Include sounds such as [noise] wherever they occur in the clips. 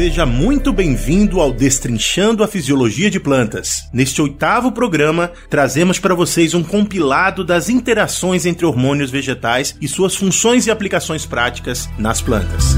Seja muito bem-vindo ao Destrinchando a Fisiologia de Plantas. Neste oitavo programa, trazemos para vocês um compilado das interações entre hormônios vegetais e suas funções e aplicações práticas nas plantas.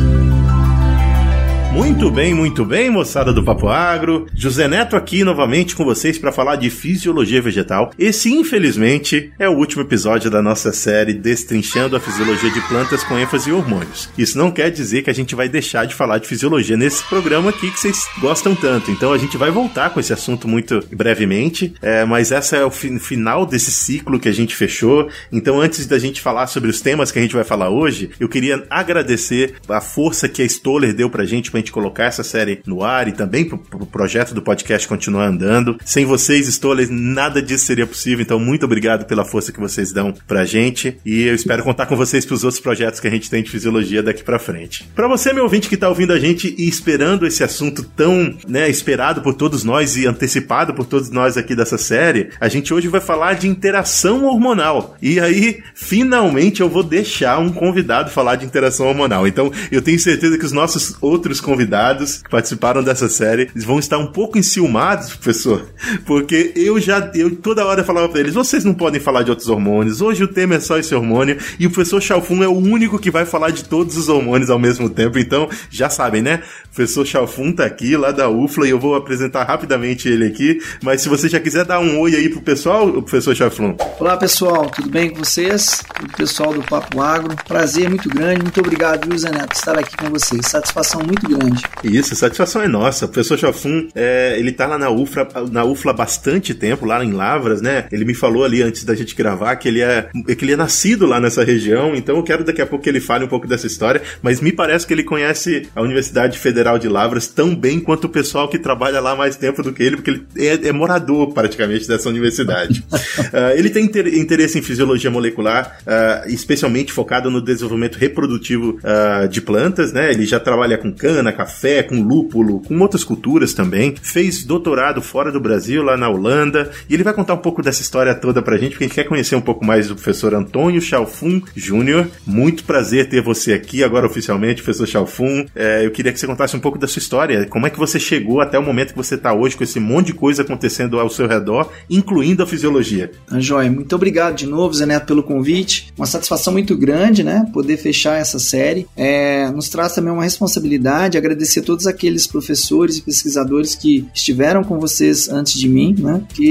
Muito bem, muito bem, moçada do Papo Agro. José Neto aqui novamente com vocês para falar de fisiologia vegetal. Esse, infelizmente, é o último episódio da nossa série Destrinchando a Fisiologia de Plantas com ênfase em hormônios. Isso não quer dizer que a gente vai deixar de falar de fisiologia nesse programa aqui que vocês gostam tanto. Então a gente vai voltar com esse assunto muito brevemente, é, mas essa é o fi final desse ciclo que a gente fechou. Então antes da gente falar sobre os temas que a gente vai falar hoje, eu queria agradecer a força que a Stoller deu pra gente pra gente colocar essa série no ar e também pro, pro projeto do podcast continuar andando. Sem vocês, Stoller, nada disso seria possível, então muito obrigado pela força que vocês dão pra gente e eu espero contar com vocês pros outros projetos que a gente tem de fisiologia daqui pra frente. Para você, meu ouvinte que tá ouvindo a gente e esperando esse assunto tão, né, esperado por todos nós e antecipado por todos nós aqui dessa série, a gente hoje vai falar de interação hormonal. E aí, finalmente eu vou deixar um convidado falar de interação hormonal. Então, eu tenho certeza que os nossos outros convidados que participaram dessa série vão estar um pouco enciumados, professor, porque eu já, eu toda hora falava pra eles, vocês não podem falar de outros hormônios, hoje o tema é só esse hormônio, e o professor Chalfun é o único que vai falar de todos os hormônios ao mesmo tempo, então, já sabem, né? O professor Chalfun tá aqui, lá da UFLA, e eu vou apresentar rapidamente ele aqui, mas se você já quiser dar um oi aí pro pessoal, o professor Chalfun. Olá, pessoal, tudo bem com vocês? O pessoal do Papo Agro, prazer muito grande, muito obrigado, viu, Zé Neto, estar aqui com vocês, satisfação muito grande grande. Isso, satisfação é nossa. O professor Chafun, é, ele tá lá na UFLA, na UFLA há bastante tempo, lá em Lavras, né? Ele me falou ali antes da gente gravar que ele é, que ele é nascido lá nessa região, então eu quero daqui a pouco que ele fale um pouco dessa história, mas me parece que ele conhece a Universidade Federal de Lavras tão bem quanto o pessoal que trabalha lá mais tempo do que ele, porque ele é, é morador praticamente dessa universidade. uh, [laughs] ele tem inter interesse em fisiologia molecular, uh, especialmente focado no desenvolvimento reprodutivo uh, de plantas, né? Ele já trabalha com cana, café, com lúpulo, com outras culturas também. Fez doutorado fora do Brasil, lá na Holanda. E ele vai contar um pouco dessa história toda pra gente, porque a gente quer conhecer um pouco mais do professor Antônio Chalfun Júnior. Muito prazer ter você aqui agora oficialmente, professor Chalfun. É, eu queria que você contasse um pouco da sua história. Como é que você chegou até o momento que você está hoje com esse monte de coisa acontecendo ao seu redor, incluindo a fisiologia? Ah, Joia, muito obrigado de novo, Zé Neto, pelo convite. Uma satisfação muito grande, né? Poder fechar essa série. É, nos traz também uma responsabilidade, agradecer a todos aqueles professores e pesquisadores que estiveram com vocês antes de mim, né? Que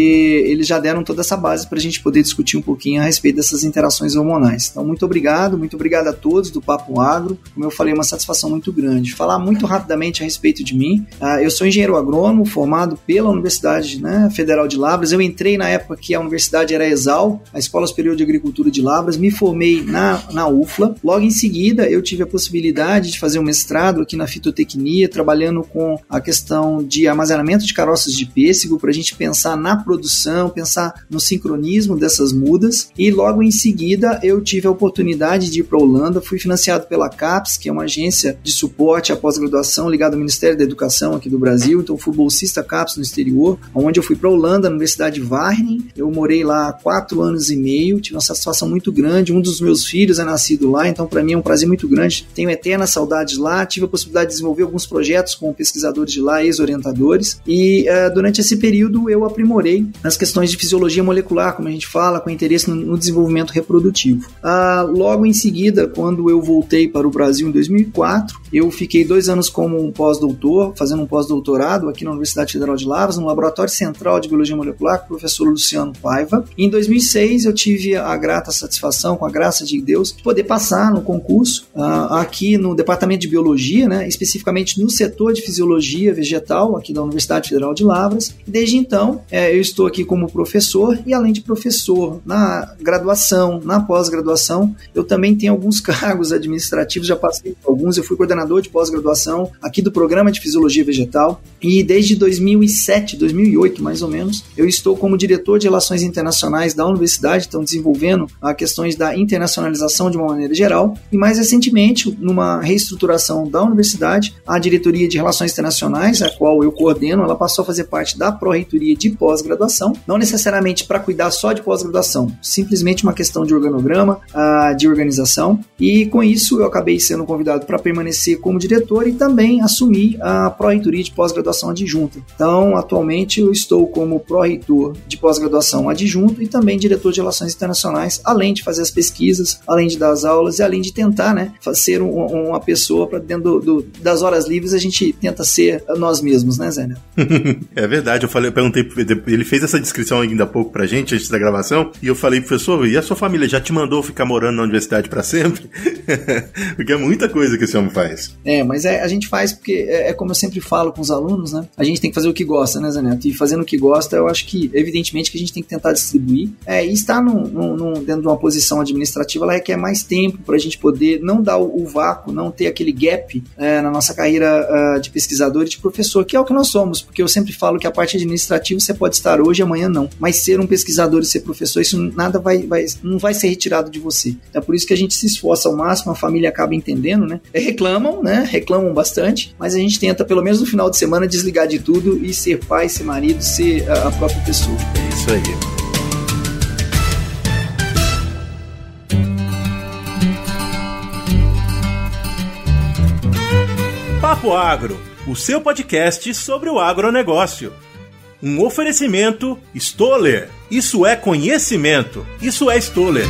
eles já deram toda essa base para a gente poder discutir um pouquinho a respeito dessas interações hormonais. Então, muito obrigado, muito obrigado a todos do Papo Agro. Como eu falei, uma satisfação muito grande. Falar muito rapidamente a respeito de mim. Uh, eu sou engenheiro agrônomo, formado pela Universidade né, Federal de Lavras. Eu entrei na época que a universidade era ESAL, a Escola Superior de Agricultura de Lavras. Me formei na, na UFLA. Logo em seguida, eu tive a possibilidade de fazer um mestrado aqui na fitoterapia zootecnia, trabalhando com a questão de armazenamento de caroças de pêssego, para a gente pensar na produção, pensar no sincronismo dessas mudas. E logo em seguida eu tive a oportunidade de ir para a Holanda, fui financiado pela CAPES, que é uma agência de suporte à pós-graduação ligada ao Ministério da Educação aqui do Brasil. Então fui bolsista CAPES no exterior, onde eu fui para a Holanda, na Universidade de. Eu morei lá quatro anos e meio, tive uma satisfação muito grande. Um dos meus filhos é nascido lá, então para mim é um prazer muito grande. Tenho eternas saudades lá, tive a possibilidade de desenvolver alguns projetos com pesquisadores de lá, ex-orientadores, e uh, durante esse período eu aprimorei nas questões de fisiologia molecular, como a gente fala, com interesse no, no desenvolvimento reprodutivo. Uh, logo em seguida, quando eu voltei para o Brasil em 2004, eu fiquei dois anos como um pós-doutor, fazendo um pós-doutorado aqui na Universidade Federal de Lavras, no Laboratório Central de Biologia Molecular, com o professor Luciano Paiva. Em 2006, eu tive a grata satisfação, com a graça de Deus, de poder passar no concurso uh, aqui no Departamento de Biologia, né, especificamente no setor de Fisiologia Vegetal, aqui da Universidade Federal de Lavras. Desde então, é, eu estou aqui como professor e, além de professor, na graduação, na pós-graduação, eu também tenho alguns [laughs] cargos administrativos, já passei por alguns, eu fui coordenador de pós-graduação aqui do Programa de Fisiologia Vegetal. E desde 2007, 2008 mais ou menos, eu estou como diretor de Relações Internacionais da Universidade, então desenvolvendo a questões da internacionalização de uma maneira geral. E mais recentemente, numa reestruturação da universidade, universidade. A diretoria de Relações Internacionais, a qual eu coordeno, ela passou a fazer parte da pró-reitoria de pós-graduação, não necessariamente para cuidar só de pós-graduação, simplesmente uma questão de organograma, de organização. E com isso eu acabei sendo convidado para permanecer como diretor e também assumir a pró-reitoria de pós-graduação adjunta. Então, atualmente eu estou como pró-reitor de pós-graduação adjunto e também diretor de Relações Internacionais, além de fazer as pesquisas, além de dar as aulas e além de tentar, né, ser um, uma pessoa para dentro do, do, das horas livres a gente tenta ser nós mesmos, né, Zé? [laughs] é verdade, eu falei, eu perguntei, ele fez essa descrição ainda há pouco pra gente, antes da gravação, e eu falei, professor, e a sua família já te mandou ficar morando na universidade para sempre? [laughs] porque é muita coisa que esse homem faz. É, mas é, a gente faz porque é, é, como eu sempre falo com os alunos, né? A gente tem que fazer o que gosta, né, Zé Neto? E fazendo o que gosta, eu acho que, evidentemente, que a gente tem que tentar distribuir. É, e estar num, num, num, dentro de uma posição administrativa, ela requer mais tempo para a gente poder não dar o, o vácuo, não ter aquele gap é, na nossa carreira uh, de pesquisador e de professor, que é o que nós somos, porque eu sempre falo que a parte administrativa você pode estar hoje, amanhã não. Mas ser um pesquisador e ser professor, isso nada vai, vai não vai ser retirado de você. É por isso que a gente se esforça ao máximo, a família acaba entendendo, né? Reclamam, né? Reclamam bastante, mas a gente tenta, pelo menos no final de semana, desligar de tudo e ser pai, ser marido, ser a, a própria pessoa. É isso aí. Papo Agro, o seu podcast sobre o agronegócio. Um oferecimento Stoller. Isso é conhecimento. Isso é Stoller.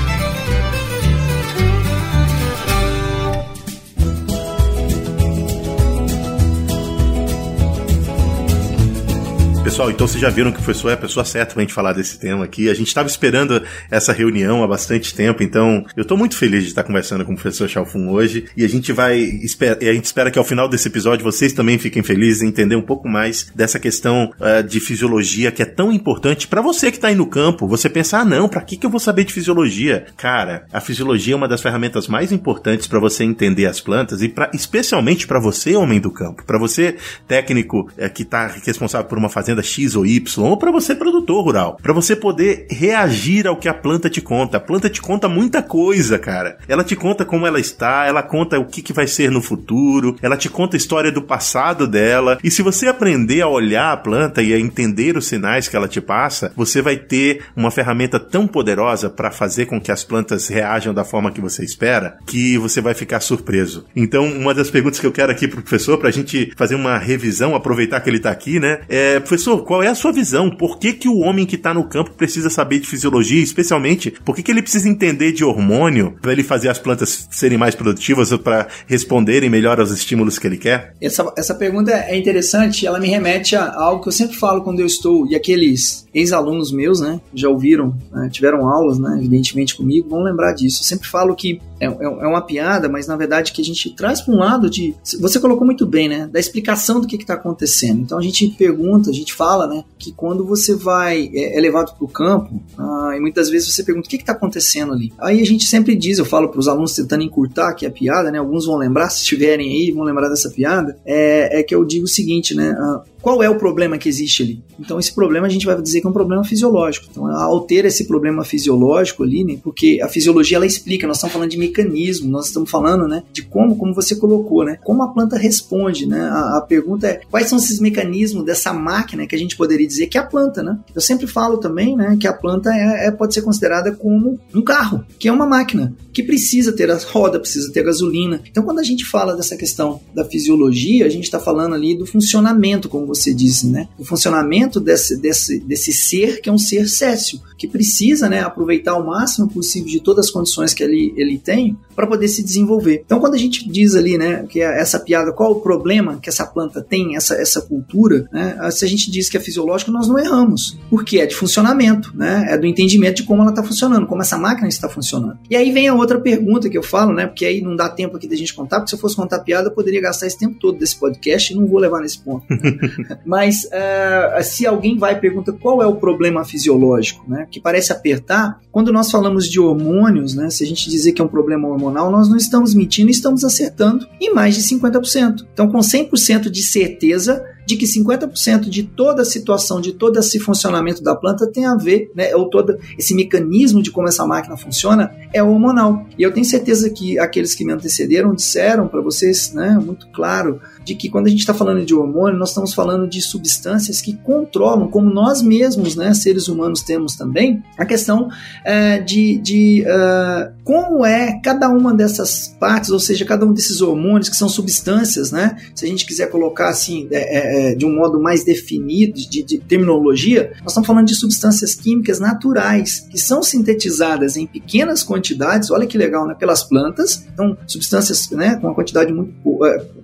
Pessoal, então vocês já viram que o professor é a pessoa certa pra gente falar desse tema aqui. A gente estava esperando essa reunião há bastante tempo, então eu tô muito feliz de estar conversando com o professor Chalfun hoje. E a gente vai. A gente espera que ao final desse episódio vocês também fiquem felizes em entender um pouco mais dessa questão uh, de fisiologia que é tão importante para você que tá aí no campo. Você pensar, ah, não, pra que, que eu vou saber de fisiologia? Cara, a fisiologia é uma das ferramentas mais importantes para você entender as plantas e pra, especialmente para você, homem do campo, para você, técnico uh, que tá responsável por uma fazenda X ou Y, ou para você produtor rural, para você poder reagir ao que a planta te conta. A planta te conta muita coisa, cara. Ela te conta como ela está, ela conta o que, que vai ser no futuro, ela te conta a história do passado dela. E se você aprender a olhar a planta e a entender os sinais que ela te passa, você vai ter uma ferramenta tão poderosa para fazer com que as plantas reajam da forma que você espera, que você vai ficar surpreso. Então, uma das perguntas que eu quero aqui pro professor, pra gente fazer uma revisão, aproveitar que ele tá aqui, né? É, professor, Professor, qual é a sua visão? Por que, que o homem que está no campo precisa saber de fisiologia, especialmente por que, que ele precisa entender de hormônio para ele fazer as plantas serem mais produtivas ou para responderem melhor aos estímulos que ele quer? Essa, essa pergunta é interessante, ela me remete a algo que eu sempre falo quando eu estou, e aqueles ex-alunos meus, né, já ouviram, né, tiveram aulas, né, evidentemente comigo, vão lembrar disso. Eu sempre falo que é, é, é uma piada, mas na verdade que a gente traz para um lado de. Você colocou muito bem, né? Da explicação do que está acontecendo. Então a gente pergunta, a gente fala, né? Que quando você vai, é, é levado para o campo, ah, e muitas vezes você pergunta o que está acontecendo ali. Aí a gente sempre diz, eu falo para os alunos tentando encurtar que é a piada, né? Alguns vão lembrar, se estiverem aí, vão lembrar dessa piada. É, é que eu digo o seguinte, né? Ah, qual é o problema que existe ali? Então, esse problema a gente vai dizer que é um problema fisiológico. Então, ao ter esse problema fisiológico ali, né, porque a fisiologia ela explica, nós estamos falando de mecanismo, nós estamos falando né, de como, como você colocou, né, como a planta responde. Né? A, a pergunta é quais são esses mecanismos dessa máquina que a gente poderia dizer que é a planta. Né? Eu sempre falo também né, que a planta é, é, pode ser considerada como um carro, que é uma máquina, que precisa ter a roda, precisa ter gasolina. Então, quando a gente fala dessa questão da fisiologia, a gente está falando ali do funcionamento, como você disse, né? O funcionamento desse, desse, desse ser que é um ser céssio, que precisa né, aproveitar o máximo possível de todas as condições que ele, ele tem para poder se desenvolver. Então, quando a gente diz ali, né, que é essa piada, qual o problema que essa planta tem, essa, essa cultura, né, se a gente diz que é fisiológico, nós não erramos, porque é de funcionamento, né, é do entendimento de como ela está funcionando, como essa máquina está funcionando. E aí vem a outra pergunta que eu falo, né, porque aí não dá tempo aqui da gente contar, porque se eu fosse contar piada, eu poderia gastar esse tempo todo desse podcast e não vou levar nesse ponto. [laughs] Mas uh, se alguém vai e pergunta qual é o problema fisiológico, né, que parece apertar, quando nós falamos de hormônios, né, se a gente dizer que é um problema hormonal, nós não estamos mentindo, estamos acertando em mais de 50%. Então, com 100% de certeza, de que 50% de toda a situação, de todo esse funcionamento da planta tem a ver, né, ou todo esse mecanismo de como essa máquina funciona é hormonal. E eu tenho certeza que aqueles que me antecederam disseram para vocês, né, muito claro, de que quando a gente está falando de hormônio, nós estamos falando de substâncias que controlam, como nós mesmos, né, seres humanos, temos também, a questão é, de, de uh, como é cada uma dessas partes, ou seja, cada um desses hormônios, que são substâncias, né? Se a gente quiser colocar assim, é, é, de um modo mais definido, de, de terminologia, nós estamos falando de substâncias químicas naturais, que são sintetizadas em pequenas quantidades, olha que legal, né? Pelas plantas, então substâncias né, com uma quantidade muito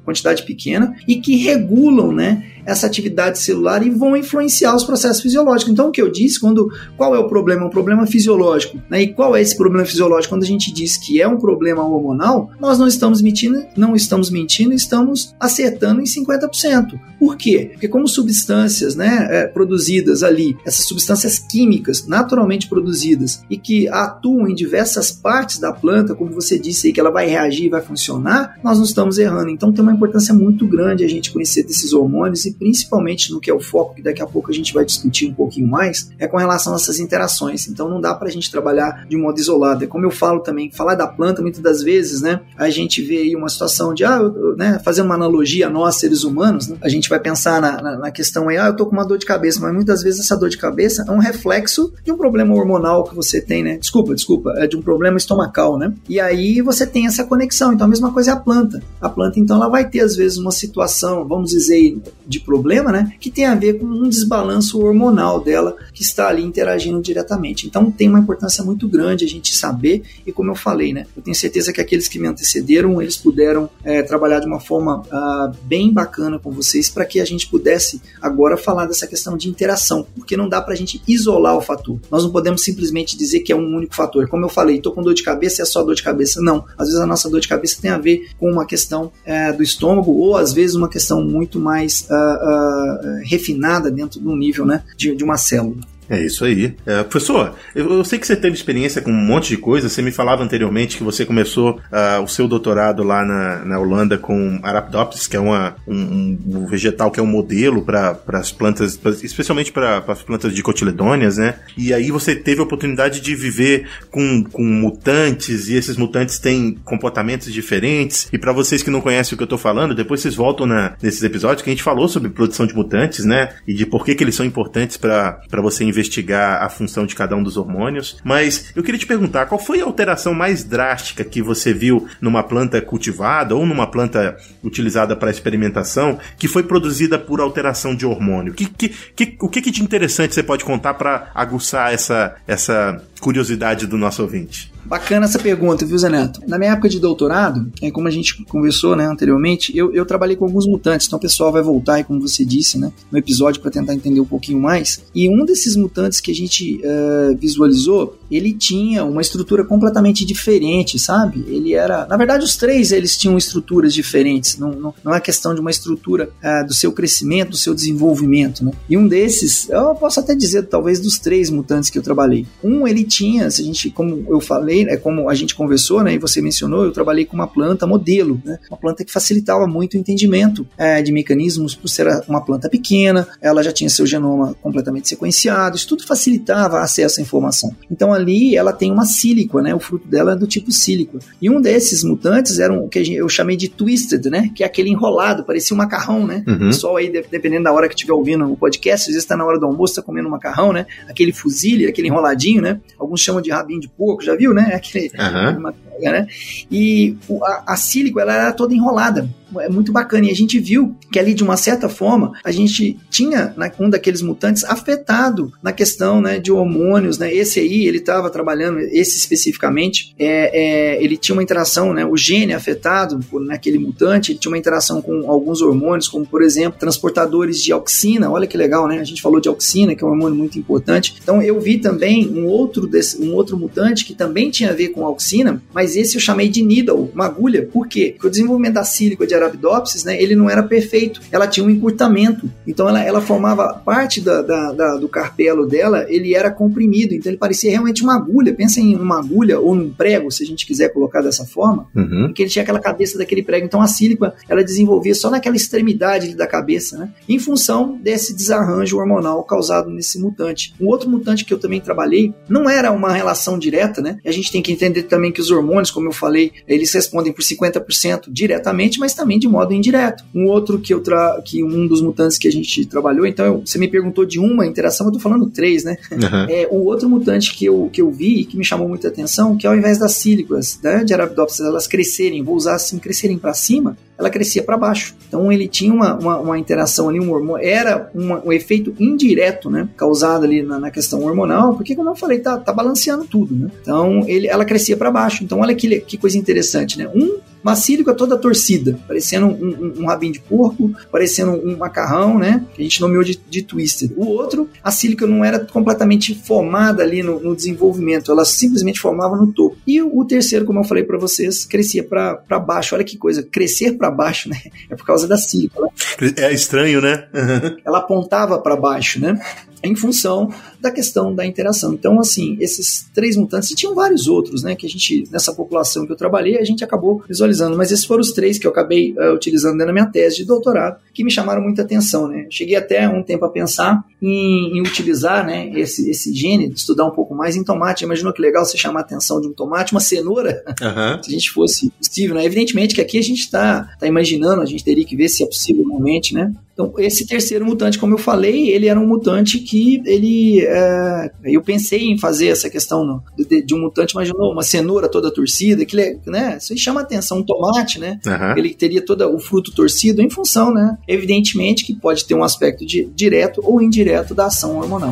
quantidade pequena e que regulam, né? Essa atividade celular e vão influenciar os processos fisiológicos. Então, o que eu disse, quando qual é o problema? Um problema fisiológico. Né? E qual é esse problema fisiológico? Quando a gente diz que é um problema hormonal, nós não estamos mentindo, não estamos mentindo, estamos acertando em 50%. Por quê? Porque como substâncias né, é, produzidas ali, essas substâncias químicas naturalmente produzidas e que atuam em diversas partes da planta, como você disse aí, que ela vai reagir, vai funcionar, nós não estamos errando. Então tem uma importância muito grande a gente conhecer desses hormônios e principalmente no que é o foco, que daqui a pouco a gente vai discutir um pouquinho mais, é com relação a essas interações. Então não dá para a gente trabalhar de modo isolado. É como eu falo também, falar da planta, muitas das vezes, né, a gente vê aí uma situação de, ah, eu, né, fazendo uma analogia a nós, seres humanos, né, a gente vai pensar na, na, na, questão aí, ah, eu tô com uma dor de cabeça, mas muitas vezes essa dor de cabeça é um reflexo de um problema hormonal que você tem, né? Desculpa, desculpa, é de um problema estomacal, né? E aí você tem essa conexão. Então a mesma coisa é a planta. A planta, então, ela vai ter às vezes uma situação, vamos dizer, de problema, né, que tem a ver com um desbalanço hormonal dela que está ali interagindo diretamente. Então tem uma importância muito grande a gente saber e como eu falei, né, eu tenho certeza que aqueles que me antecederam eles puderam é, trabalhar de uma forma uh, bem bacana com vocês para que a gente pudesse agora falar dessa questão de interação, porque não dá para a gente isolar o fator. Nós não podemos simplesmente dizer que é um único fator. Como eu falei, estou com dor de cabeça, é só dor de cabeça. Não. Às vezes a nossa dor de cabeça tem a ver com uma questão é, do estômago ou às vezes uma questão muito mais uh, refinada dentro de um nível né, de, de uma célula. É isso aí. É, professor, eu, eu, sei que você teve experiência com um monte de coisa. Você me falava anteriormente que você começou uh, o seu doutorado lá na, na Holanda com Arabidopsis, que é uma, um, um vegetal que é um modelo para as plantas, pra, especialmente para as plantas de cotiledôneas, né? E aí você teve a oportunidade de viver com, com mutantes, e esses mutantes têm comportamentos diferentes. E para vocês que não conhecem o que eu estou falando, depois vocês voltam na, nesses episódios que a gente falou sobre produção de mutantes, né? E de por que, que eles são importantes para você investigar a função de cada um dos hormônios, mas eu queria te perguntar qual foi a alteração mais drástica que você viu numa planta cultivada ou numa planta utilizada para experimentação que foi produzida por alteração de hormônio? Que, que, que, o que, que de interessante você pode contar para aguçar essa, essa curiosidade do nosso ouvinte? Bacana essa pergunta, viu, Zé Neto? Na minha época de doutorado, é, como a gente conversou né, anteriormente, eu, eu trabalhei com alguns mutantes, então o pessoal vai voltar aí, como você disse, né, no episódio para tentar entender um pouquinho mais. E um desses mutantes que a gente uh, visualizou, ele tinha uma estrutura completamente diferente, sabe? Ele era. Na verdade, os três eles tinham estruturas diferentes, não, não, não é questão de uma estrutura uh, do seu crescimento, do seu desenvolvimento, né? E um desses, eu posso até dizer, talvez, dos três mutantes que eu trabalhei. Um, ele tinha, se a gente, como eu falei, né, como a gente conversou, né, e você mencionou, eu trabalhei com uma planta modelo, né, uma planta que facilitava muito o entendimento é, de mecanismos por ser uma planta pequena, ela já tinha seu genoma completamente sequenciado, isso tudo facilitava acesso à informação. Então ali ela tem uma sílica, né, o fruto dela é do tipo sílica. E um desses mutantes era o que eu chamei de twisted, né, que é aquele enrolado, parecia um macarrão, né. Uhum. O pessoal aí, dependendo da hora que estiver ouvindo o podcast, às vezes está na hora do almoço, está comendo um macarrão, né, aquele fuzile, aquele enroladinho, né, alguns chamam de rabinho de porco, já viu, né? É aquele, uhum. Né? E a, a sílico, ela era toda enrolada é muito bacana. E a gente viu que ali, de uma certa forma, a gente tinha né, um daqueles mutantes afetado na questão né, de hormônios. Né? Esse aí, ele estava trabalhando, esse especificamente, é, é, ele tinha uma interação, né, o gene afetado naquele mutante, ele tinha uma interação com alguns hormônios, como, por exemplo, transportadores de auxina. Olha que legal, né? A gente falou de auxina, que é um hormônio muito importante. Então, eu vi também um outro, desse, um outro mutante que também tinha a ver com auxina, mas esse eu chamei de needle, uma agulha. Por quê? Porque o desenvolvimento da sílica de Arabidopsis, né, ele não era perfeito, ela tinha um encurtamento, então ela, ela formava parte da, da, da, do carpelo dela, ele era comprimido, então ele parecia realmente uma agulha, pensa em uma agulha ou num prego, se a gente quiser colocar dessa forma, uhum. que ele tinha aquela cabeça daquele prego, então a sílica, ela desenvolvia só naquela extremidade da cabeça, né, em função desse desarranjo hormonal causado nesse mutante. Um outro mutante que eu também trabalhei, não era uma relação direta, né, a gente tem que entender também que os hormônios hormônios, como eu falei, eles respondem por 50% diretamente, mas também de modo indireto. Um outro que eu tra que um dos mutantes que a gente trabalhou, então eu, você me perguntou de uma interação, eu tô falando três, né? Uhum. É, o outro mutante que eu, que eu vi e que me chamou muita atenção, que ao invés das sílicas né, de Arabidopsis elas crescerem, vou usar assim, crescerem para cima, ela crescia para baixo. Então ele tinha uma, uma, uma, interação ali, um hormônio, era uma, um efeito indireto, né, causado ali na, na, questão hormonal, porque como eu falei, tá, tá balanceando tudo, né? Então ele, ela crescia para baixo. Então olha que, que coisa interessante, né? Um Macílico é toda torcida, parecendo um, um, um, rabinho de porco, parecendo um macarrão, né? Que a gente nomeou de, de twister. O outro, a sílica não era completamente formada ali no, no, desenvolvimento, ela simplesmente formava no topo. E o, o terceiro, como eu falei para vocês, crescia para baixo. Olha que coisa, crescer para baixo, né? [laughs] É por causa da sílica. É estranho, né? [laughs] ela apontava para baixo, né? Em função da questão da interação. Então, assim, esses três mutantes, e tinham vários outros, né, que a gente, nessa população que eu trabalhei, a gente acabou visualizando, mas esses foram os três que eu acabei uh, utilizando na minha tese de doutorado, que me chamaram muita atenção, né. Cheguei até um tempo a pensar em, em utilizar, né, esse, esse gene, estudar um pouco mais em tomate. Imaginou que legal você chamar a atenção de um tomate, uma cenoura, uhum. [laughs] se a gente fosse possível, né. Evidentemente que aqui a gente está tá imaginando, a gente teria que ver se é possível realmente, né, então, esse terceiro mutante, como eu falei, ele era um mutante que ele. É, eu pensei em fazer essa questão no, de, de, um mutante, imaginou uma cenoura toda torcida, que né, isso chama atenção, um tomate, né? Uhum. Ele teria todo o fruto torcido em função, né? Evidentemente que pode ter um aspecto de, direto ou indireto da ação hormonal.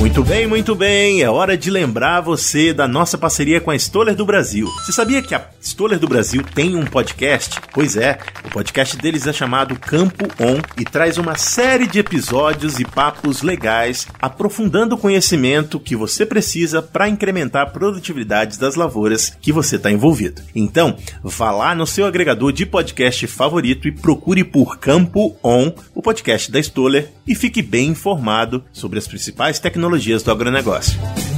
Muito bem, muito bem. É hora de lembrar você da nossa parceria com a Stoller do Brasil. Você sabia que a Stoller do Brasil tem um podcast? Pois é, o podcast deles é chamado Campo On e traz uma série de episódios e papos legais, aprofundando o conhecimento que você precisa para incrementar a produtividade das lavouras que você está envolvido. Então, vá lá no seu agregador de podcast favorito e procure por Campo On, o podcast da Stoller, e fique bem informado sobre as principais tecnologias tecnologias do agronegócio.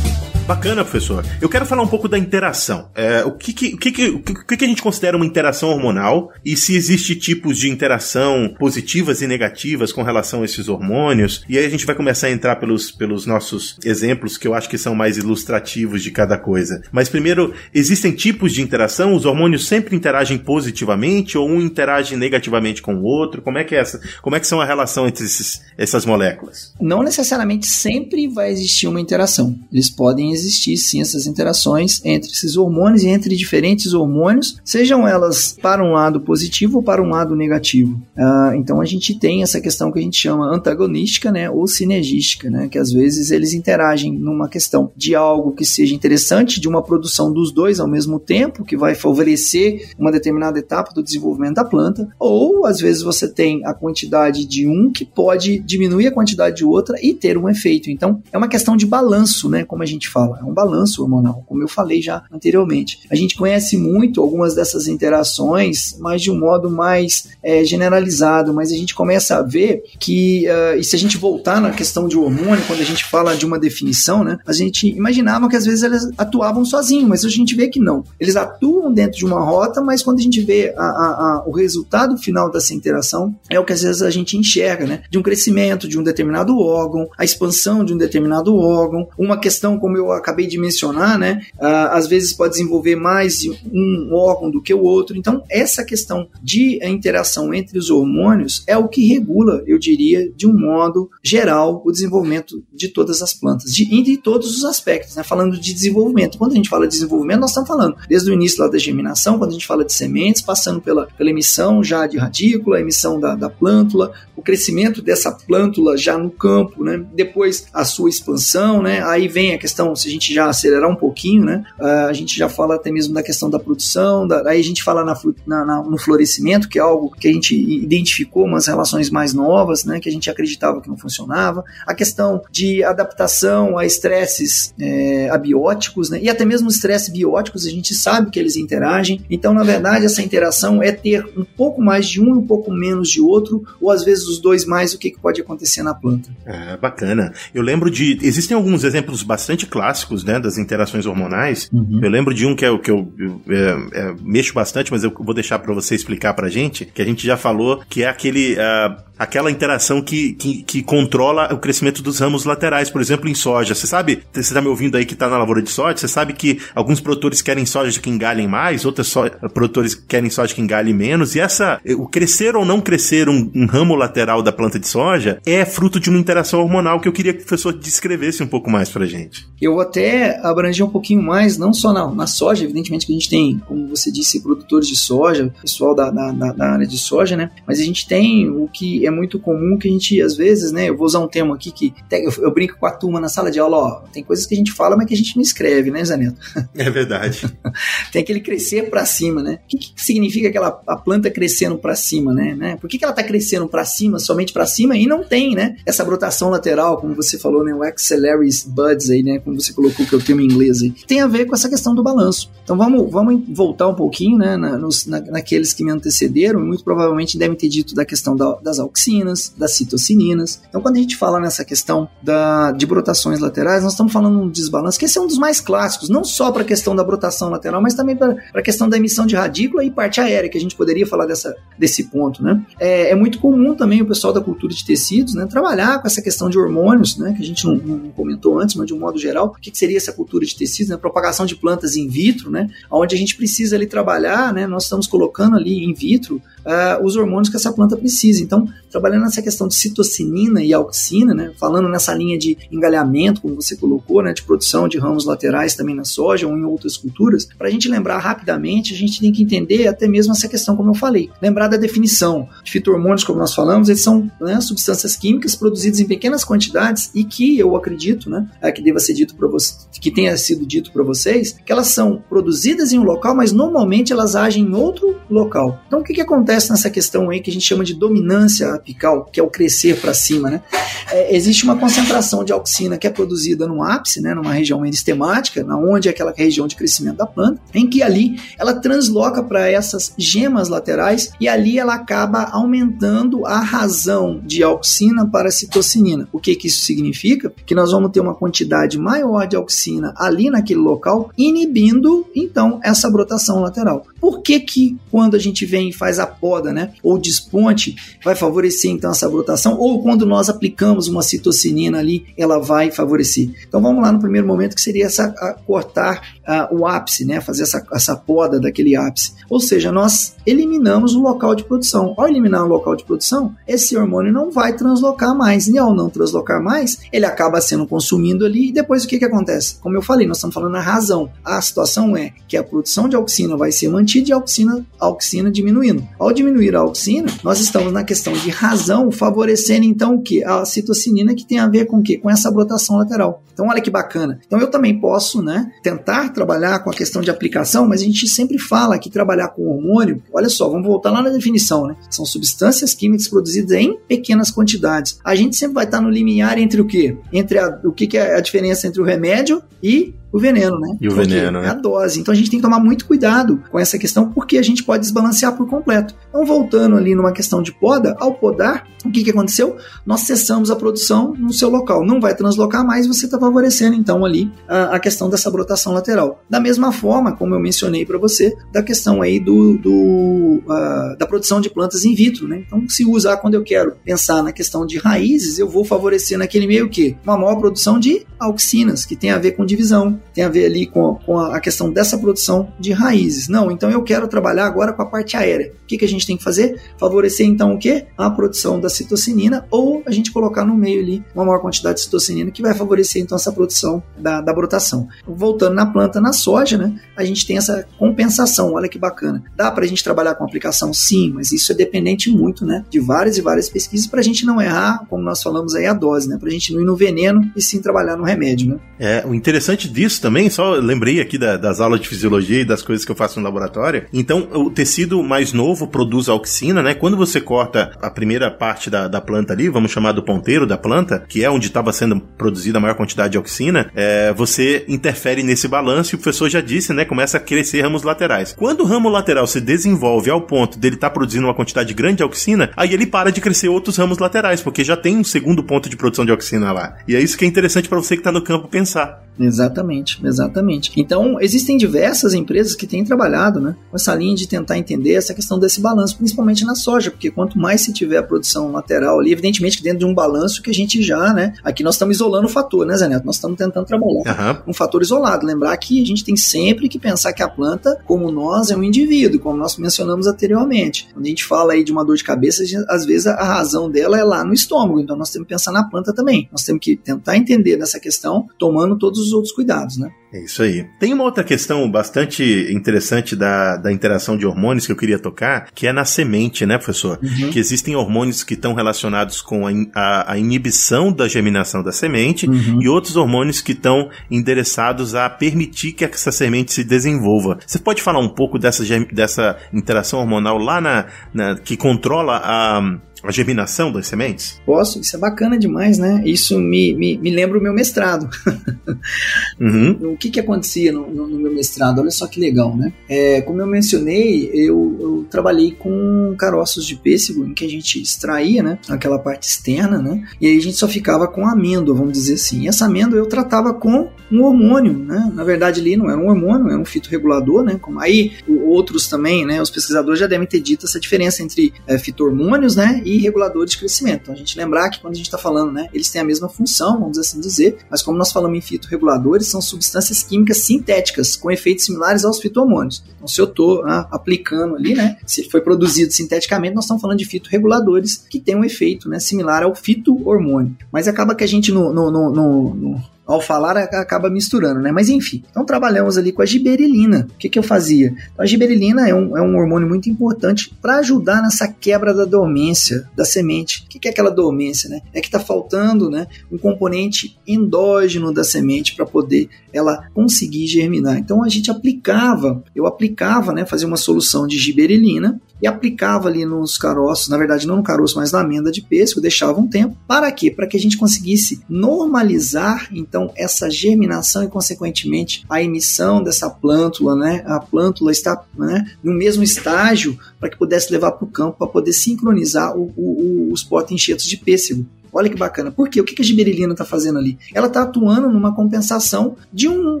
Bacana, professor. Eu quero falar um pouco da interação. É, o que, que, o, que, que, o que, que a gente considera uma interação hormonal e se existe tipos de interação positivas e negativas com relação a esses hormônios. E aí a gente vai começar a entrar pelos, pelos nossos exemplos que eu acho que são mais ilustrativos de cada coisa. Mas primeiro, existem tipos de interação? Os hormônios sempre interagem positivamente ou um interage negativamente com o outro? Como é que é essa? Como é que são a relação entre esses, essas moléculas? Não necessariamente sempre vai existir uma interação. Eles podem existir sim essas interações entre esses hormônios e entre diferentes hormônios, sejam elas para um lado positivo ou para um lado negativo. Uh, então a gente tem essa questão que a gente chama antagonística, né, ou sinergística, né, que às vezes eles interagem numa questão de algo que seja interessante, de uma produção dos dois ao mesmo tempo, que vai favorecer uma determinada etapa do desenvolvimento da planta, ou às vezes você tem a quantidade de um que pode diminuir a quantidade de outra e ter um efeito. Então é uma questão de balanço, né, como a gente fala hormonal, é um balanço hormonal, como eu falei já anteriormente. A gente conhece muito algumas dessas interações, mas de um modo mais é, generalizado, mas a gente começa a ver que, uh, e se a gente voltar na questão de hormônio, quando a gente fala de uma definição, né, a gente imaginava que às vezes eles atuavam sozinhos, mas a gente vê que não. Eles atuam dentro de uma rota, mas quando a gente vê a, a, a, o resultado final dessa interação, é o que às vezes a gente enxerga, né, de um crescimento de um determinado órgão, a expansão de um determinado órgão, uma questão, como eu acabei de mencionar, né? Uh, às vezes pode desenvolver mais um órgão do que o outro. Então, essa questão de interação entre os hormônios é o que regula, eu diria, de um modo geral, o desenvolvimento de todas as plantas, de, de todos os aspectos, né? Falando de desenvolvimento. Quando a gente fala de desenvolvimento, nós estamos falando desde o início lá da germinação, quando a gente fala de sementes, passando pela, pela emissão já de radícula, emissão da, da plântula, o crescimento dessa plântula já no campo, né? Depois a sua expansão, né? Aí vem a questão, se a gente já acelerar um pouquinho, né? Uh, a gente já fala até mesmo da questão da produção, da, aí a gente fala na, na, na, no florescimento, que é algo que a gente identificou umas relações mais novas, né? Que a gente acreditava que não funcionava. A questão de adaptação a estresses é, abióticos, né? E até mesmo estresses bióticos, a gente sabe que eles interagem. Então, na verdade, essa interação é ter um pouco mais de um e um pouco menos de outro, ou às vezes os dois mais, o que, que pode acontecer na planta. Ah, bacana. Eu lembro de. Existem alguns exemplos bastante claros clássicos, né, das interações hormonais. Uhum. Eu lembro de um que é o que eu, eu é, é, mexo bastante, mas eu vou deixar para você explicar pra gente, que a gente já falou, que é aquele uh, aquela interação que, que, que, controla o crescimento dos ramos laterais, por exemplo, em soja. Você sabe, você está me ouvindo aí que está na lavoura de soja, você sabe que alguns produtores querem soja que engalhem mais, outros so, produtores querem soja que engalhem menos, e essa, o crescer ou não crescer um, um, ramo lateral da planta de soja é fruto de uma interação hormonal que eu queria que o professor descrevesse um pouco mais pra gente. Eu vou até abranger um pouquinho mais, não só na, na soja, evidentemente que a gente tem, como você disse, produtores de soja, pessoal da, da, da área de soja, né? Mas a gente tem o que é muito comum que a gente, às vezes, né? Eu vou usar um termo aqui que eu, eu brinco com a turma na sala de aula, ó, tem coisas que a gente fala, mas que a gente não escreve, né, Zaneto? É verdade. [laughs] tem aquele crescer para cima, né? O que, que significa aquela a planta crescendo para cima, né? né? Por que, que ela tá crescendo para cima, somente para cima, e não tem, né? Essa brotação lateral, como você falou, né? O Acceleraries Buds aí, né? Como você colocou que é o termo em inglês aí. Tem a ver com essa questão do balanço. Então vamos, vamos voltar um pouquinho, né? Na, nos, na, naqueles que me antecederam, e muito provavelmente devem ter dito da questão da, das auxinas, das citocininas. Então, quando a gente fala nessa questão da, de brotações laterais, nós estamos falando de um desbalanço, que esse é um dos mais clássicos, não só para a questão da brotação lateral, mas também para a questão da emissão de radícula e parte aérea, que a gente poderia falar dessa, desse ponto. Né? É, é muito comum também o pessoal da cultura de tecidos né, trabalhar com essa questão de hormônios, né, que a gente não, não comentou antes, mas de um modo geral, o que, seria essa cultura de tecidos? Né, propagação de plantas in vitro, né, onde a gente precisa ali trabalhar, né, nós estamos colocando ali in vitro uh, os hormônios que essa planta precisa. Então, trabalhando nessa questão de citocinina e auxina, né, falando nessa linha de engalhamento, como você colocou, né, de produção de ramos laterais também na soja ou em outras culturas, para a gente lembrar rapidamente, a gente tem que entender até mesmo essa questão, como eu falei. Lembrar da definição de fitohormônios, como nós falamos, eles são né, substâncias químicas produzidas em pequenas quantidades e que eu acredito, né, é que deva ser dito para vocês, que tenha sido dito para vocês, que elas são produzidas em um local, mas normalmente elas agem em outro local. Então, o que, que acontece? Acontece nessa questão aí que a gente chama de dominância apical, que é o crescer para cima, né? É, existe uma concentração de auxina que é produzida no ápice, né, numa região meristemática, na onde é aquela região de crescimento da planta, em que ali ela transloca para essas gemas laterais e ali ela acaba aumentando a razão de auxina para citocinina. O que que isso significa? Que nós vamos ter uma quantidade maior de auxina ali naquele local, inibindo então essa brotação lateral. Por que que quando a gente vem e faz a poda, né, ou desponte, vai favorecer então essa brotação, ou quando nós aplicamos uma citocinina ali, ela vai favorecer. Então vamos lá no primeiro momento que seria essa cortar uh, o ápice, né, fazer essa, essa poda daquele ápice. Ou seja, nós eliminamos o local de produção. Ao eliminar o local de produção, esse hormônio não vai translocar mais. E ao não translocar mais, ele acaba sendo consumido ali. E depois o que, que acontece? Como eu falei, nós estamos falando na razão. A situação é que a produção de auxina vai ser mantida e a auxina, a auxina diminuindo. Ao diminuir a auxina, nós estamos na questão de razão, favorecendo então o que? A citocinina que tem a ver com o quê? Com essa brotação lateral. Então olha que bacana. Então eu também posso, né, tentar trabalhar com a questão de aplicação, mas a gente sempre fala que trabalhar com hormônio, olha só, vamos voltar lá na definição, né? São substâncias químicas produzidas em pequenas quantidades. A gente sempre vai estar no limiar entre o quê? Entre a, o que, que é a diferença entre o remédio e o veneno, né? E o porque veneno, é a dose. Então a gente tem que tomar muito cuidado com essa questão, porque a gente pode desbalancear por completo. Então, voltando ali numa questão de poda, ao podar, o que, que aconteceu? Nós cessamos a produção no seu local. Não vai translocar mais, você está favorecendo então ali a, a, questão dessa brotação lateral. Da mesma forma, como eu mencionei para você, da questão aí do, do uh, da produção de plantas in vitro, né? Então, se usar quando eu quero pensar na questão de raízes, eu vou favorecer naquele meio o quê? Uma maior produção de auxinas, que tem a ver com divisão tem a ver ali com, com a questão dessa produção de raízes. Não, então eu quero trabalhar agora com a parte aérea. O que, que a gente tem que fazer? Favorecer então o quê? A produção da citocinina ou a gente colocar no meio ali uma maior quantidade de citocinina que vai favorecer então essa produção da, da brotação. Voltando na planta, na soja, né? A gente tem essa compensação, olha que bacana. Dá para a gente trabalhar com aplicação? Sim, mas isso é dependente muito, né? De várias e várias pesquisas para a gente não errar, como nós falamos aí, a dose, né? Para a gente não ir no veneno e sim trabalhar no remédio, né? É, o interessante disso isso também, só lembrei aqui da, das aulas de fisiologia e das coisas que eu faço no laboratório. Então, o tecido mais novo produz auxina, né? Quando você corta a primeira parte da, da planta ali, vamos chamar do ponteiro da planta, que é onde estava sendo produzida a maior quantidade de auxina, é, você interfere nesse balanço e o professor já disse, né? Começa a crescer ramos laterais. Quando o ramo lateral se desenvolve ao ponto dele estar tá produzindo uma quantidade grande de auxina, aí ele para de crescer outros ramos laterais, porque já tem um segundo ponto de produção de auxina lá. E é isso que é interessante para você que está no campo pensar. Exatamente, exatamente. Então, existem diversas empresas que têm trabalhado né, com essa linha de tentar entender essa questão desse balanço, principalmente na soja, porque quanto mais se tiver a produção lateral ali, evidentemente que dentro de um balanço que a gente já, né? Aqui nós estamos isolando o fator, né, Zé Neto? Nós estamos tentando trabalhar uhum. um fator isolado. Lembrar que a gente tem sempre que pensar que a planta, como nós, é um indivíduo, como nós mencionamos anteriormente. Quando a gente fala aí de uma dor de cabeça, gente, às vezes a razão dela é lá no estômago, então nós temos que pensar na planta também. Nós temos que tentar entender dessa questão, tomando todos os outros cuidados, né? É isso aí. Tem uma outra questão bastante interessante da, da interação de hormônios que eu queria tocar, que é na semente, né, professor? Uhum. Que existem hormônios que estão relacionados com a, a, a, inibição da germinação da semente uhum. e outros hormônios que estão endereçados a permitir que essa semente se desenvolva. Você pode falar um pouco dessa, dessa interação hormonal lá na, na que controla a, a germinação das sementes? Posso, isso é bacana demais, né? Isso me, me, me lembra o meu mestrado. [laughs] uhum. O que que acontecia no, no, no, meu mestrado? Olha só que legal, né? É, como eu mencionei, eu, eu, trabalhei com caroços de pêssego em que a gente extraía, né? Aquela parte externa, né? E aí a gente só ficava com amêndoa, vamos dizer assim. E essa amêndoa eu tratava com um hormônio, né? Na verdade ali não era um hormônio, era um fitorregulador, né? Como aí outros também, né? Os pesquisadores já devem ter dito essa diferença entre é, fitormônios, né? e reguladores de crescimento. Então a gente lembrar que quando a gente está falando, né, eles têm a mesma função, vamos assim dizer, mas como nós falamos em fitorreguladores, são substâncias químicas sintéticas com efeitos similares aos fitohormônios. Então se eu estou ah, aplicando ali, né, se foi produzido sinteticamente, nós estamos falando de fitorreguladores que têm um efeito né, similar ao fito-hormônio. Mas acaba que a gente no, no, no, no ao falar acaba misturando, né? Mas enfim, então trabalhamos ali com a giberelina. O que, que eu fazia? Então, a giberelina é um, é um hormônio muito importante para ajudar nessa quebra da dormência da semente. O que, que é aquela dormência, né? É que está faltando, né, um componente endógeno da semente para poder ela conseguir germinar. Então a gente aplicava, eu aplicava, né, fazia uma solução de giberelina e aplicava ali nos caroços, na verdade não no caroço, mas na amenda de pêssego, deixava um tempo. Para quê? Para que a gente conseguisse normalizar então essa germinação e consequentemente a emissão dessa plântula, né? A plântula está né, no mesmo estágio para que pudesse levar para o campo para poder sincronizar o, o, os porta-enxertos de pêssego. Olha que bacana. Por quê? O que a giberelina está fazendo ali? Ela está atuando numa compensação de um,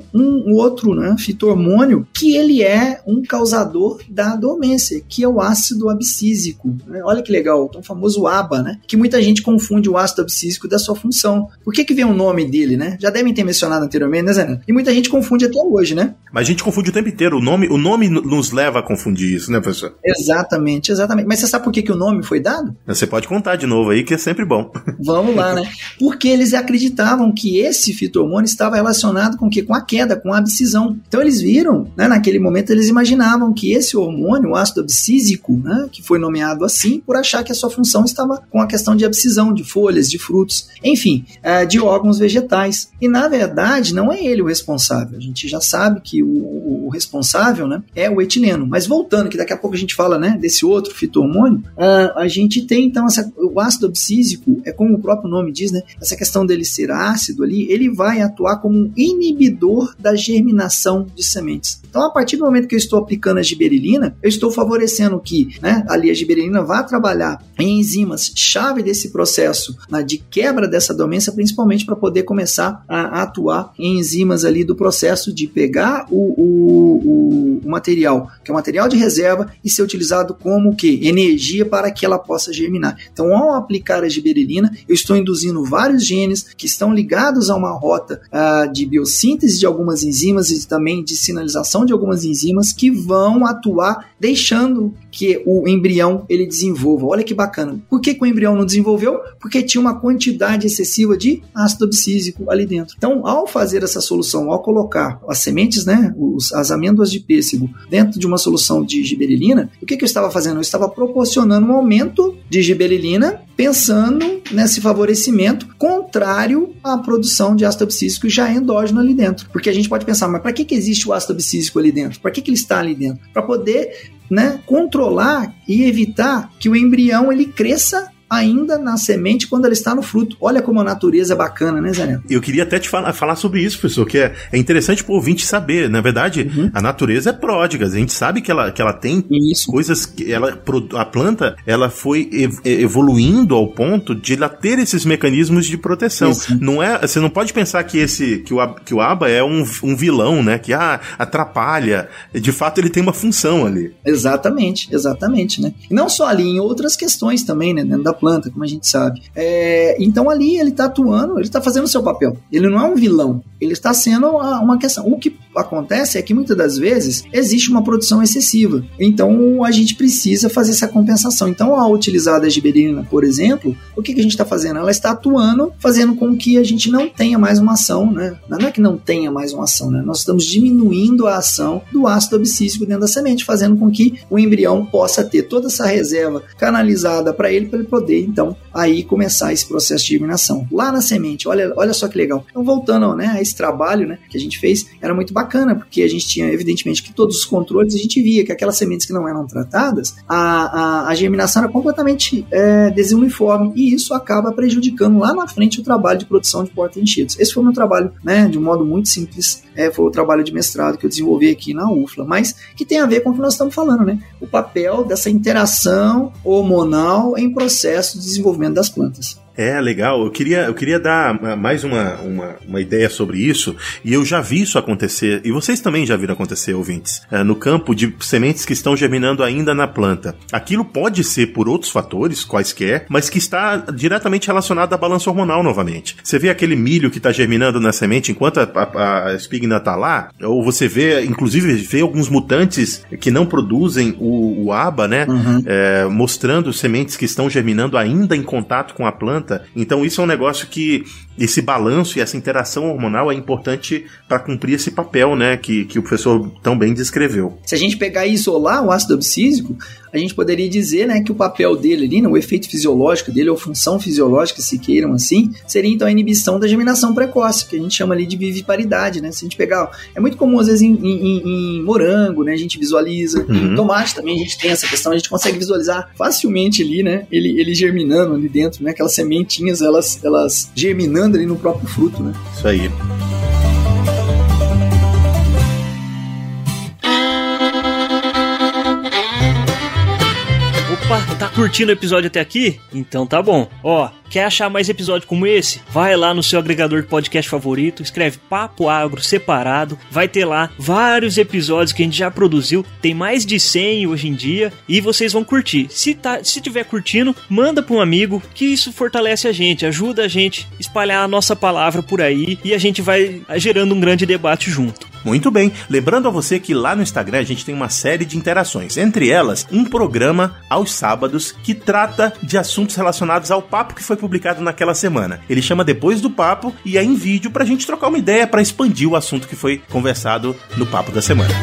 um outro né, fitormônio que ele é um causador da dormência, que é o ácido abscísico. Né? Olha que legal, o famoso ABA, né? Que muita gente confunde o ácido abscísico da sua função. Por que, que vem o nome dele, né? Já devem ter mencionado anteriormente, né, Zé? E muita gente confunde até hoje, né? Mas a gente confunde o tempo inteiro. O nome, o nome nos leva a confundir isso, né, professor? Exatamente, exatamente. Mas você sabe por que, que o nome foi dado? Você pode contar de novo aí, que é sempre bom. [laughs] Vamos lá, né? Porque eles acreditavam que esse fito-hormônio estava relacionado com o quê? Com a queda, com a abscisão. Então eles viram, né, naquele momento eles imaginavam que esse hormônio, o ácido abscísico, né, que foi nomeado assim por achar que a sua função estava com a questão de abscisão de folhas, de frutos, enfim, é, de órgãos vegetais. E na verdade não é ele o responsável. A gente já sabe que o, o responsável, né, é o etileno. Mas voltando, que daqui a pouco a gente fala, né, desse outro fito-hormônio, a, a gente tem então essa, o ácido abscísico é como como o próprio nome diz, né, essa questão dele ser ácido ali, ele vai atuar como um inibidor da germinação de sementes. Então, a partir do momento que eu estou aplicando a giberelina, eu estou favorecendo que né, ali a giberelina vá trabalhar em enzimas chave desse processo né, de quebra dessa dormência, principalmente para poder começar a, atuar em enzimas ali do processo de pegar o, o, o, material, que é um material de reserva, e ser utilizado como que energia para que ela possa germinar. Então, ao aplicar a giberelina, eu estou induzindo vários genes que estão ligados a uma rota uh, de biossíntese de algumas enzimas e também de sinalização de algumas enzimas que vão atuar deixando que o embrião ele desenvolva. Olha que bacana. Por que, que o embrião não desenvolveu? Porque tinha uma quantidade excessiva de ácido abscísico ali dentro. Então, ao fazer essa solução, ao colocar as sementes, né, os, as amêndoas de pêssego dentro de uma solução de giberelina, o que, que eu estava fazendo? Eu estava proporcionando um aumento de giberelina pensando nesse favorecimento contrário à produção de ácido abscísico já endógeno ali dentro. Porque a gente pode pensar, mas para que, que existe o ácido abscísico ali dentro? Para que, que ele está ali dentro? Para poder né, controlar e evitar que o embrião ele cresça ainda na semente quando ela está no fruto. Olha como a natureza é bacana, né, Zé? Eu queria até te falar, falar sobre isso, professor, que é, é interessante para o ouvinte saber. Na verdade, uhum. a natureza é pródiga. A gente sabe que ela, que ela tem isso. coisas que ela, a planta ela foi evoluindo ao ponto de ela ter esses mecanismos de proteção. Isso. Não é, você não pode pensar que esse que o, que o aba é um, um vilão, né? Que ah, atrapalha. De fato, ele tem uma função ali. Exatamente, exatamente, né? E não só ali, em outras questões também, né? Da planta, como a gente sabe. É, então ali ele está atuando, ele está fazendo o seu papel. Ele não é um vilão, ele está sendo uma questão. O que acontece é que muitas das vezes existe uma produção excessiva. Então a gente precisa fazer essa compensação. Então, ao utilizar a giberina, por exemplo, o que, que a gente está fazendo? Ela está atuando, fazendo com que a gente não tenha mais uma ação, né? Não é que não tenha mais uma ação, né? Nós estamos diminuindo a ação do ácido abscísico dentro da semente, fazendo com que o embrião possa ter toda essa reserva canalizada para ele, para ele poder, então, aí começar esse processo de germinação. Lá na semente, olha, olha só que legal. Então, voltando né, a esse trabalho né, que a gente fez, era muito bacana, porque a gente tinha, evidentemente, que todos os controles, a gente via que aquelas sementes que não eram tratadas, a, a, a germinação era completamente é, desuniforme, e isso acaba prejudicando lá na frente o trabalho de produção de porta-enchidos. Esse foi o meu trabalho, né, de um modo muito simples, é, foi o trabalho de mestrado que eu desenvolvi aqui na UFLA, mas que tem a ver com o que nós estamos falando, né? O papel dessa interação hormonal em processo de desenvolvimento das plantas. É, legal. Eu queria, eu queria dar mais uma, uma, uma, ideia sobre isso, e eu já vi isso acontecer, e vocês também já viram acontecer, ouvintes, é, no campo de sementes que estão germinando ainda na planta. Aquilo pode ser por outros fatores, quaisquer, mas que está diretamente relacionado à balança hormonal novamente. Você vê aquele milho que está germinando na semente enquanto a, a, a espigna está lá, ou você vê, inclusive, vê alguns mutantes que não produzem o, o ABA, né? Uhum. É, mostrando sementes que estão germinando ainda em contato com a planta planta. Então isso é um negócio que esse balanço e essa interação hormonal é importante para cumprir esse papel, né, que, que o professor tão bem descreveu. Se a gente pegar e isolar o ácido abscísico, a gente poderia dizer, né, que o papel dele ali, né, o efeito fisiológico dele, ou função fisiológica, se queiram assim, seria então a inibição da germinação precoce, que a gente chama ali de viviparidade, né? Se a gente pegar, é muito comum às vezes em, em, em morango, né, a gente visualiza, uhum. tomate também a gente tem essa questão, a gente consegue visualizar facilmente ali, né, ele, ele germinando ali dentro, né, aquelas sementinhas, elas, elas germinando ali no próprio fruto, né? Isso aí. Opa, tá curtindo o episódio até aqui? Então tá bom. Ó, quer achar mais episódio como esse? Vai lá no seu agregador de podcast favorito, escreve Papo Agro separado, vai ter lá vários episódios que a gente já produziu, tem mais de 100 hoje em dia e vocês vão curtir. Se tá, se tiver curtindo, manda para um amigo, que isso fortalece a gente, ajuda a gente a espalhar a nossa palavra por aí e a gente vai gerando um grande debate junto. Muito bem, lembrando a você que lá no Instagram a gente tem uma série de interações, entre elas um programa aos sábados que trata de assuntos relacionados ao papo que foi publicado naquela semana. Ele chama Depois do Papo e é em vídeo para a gente trocar uma ideia para expandir o assunto que foi conversado no papo da semana.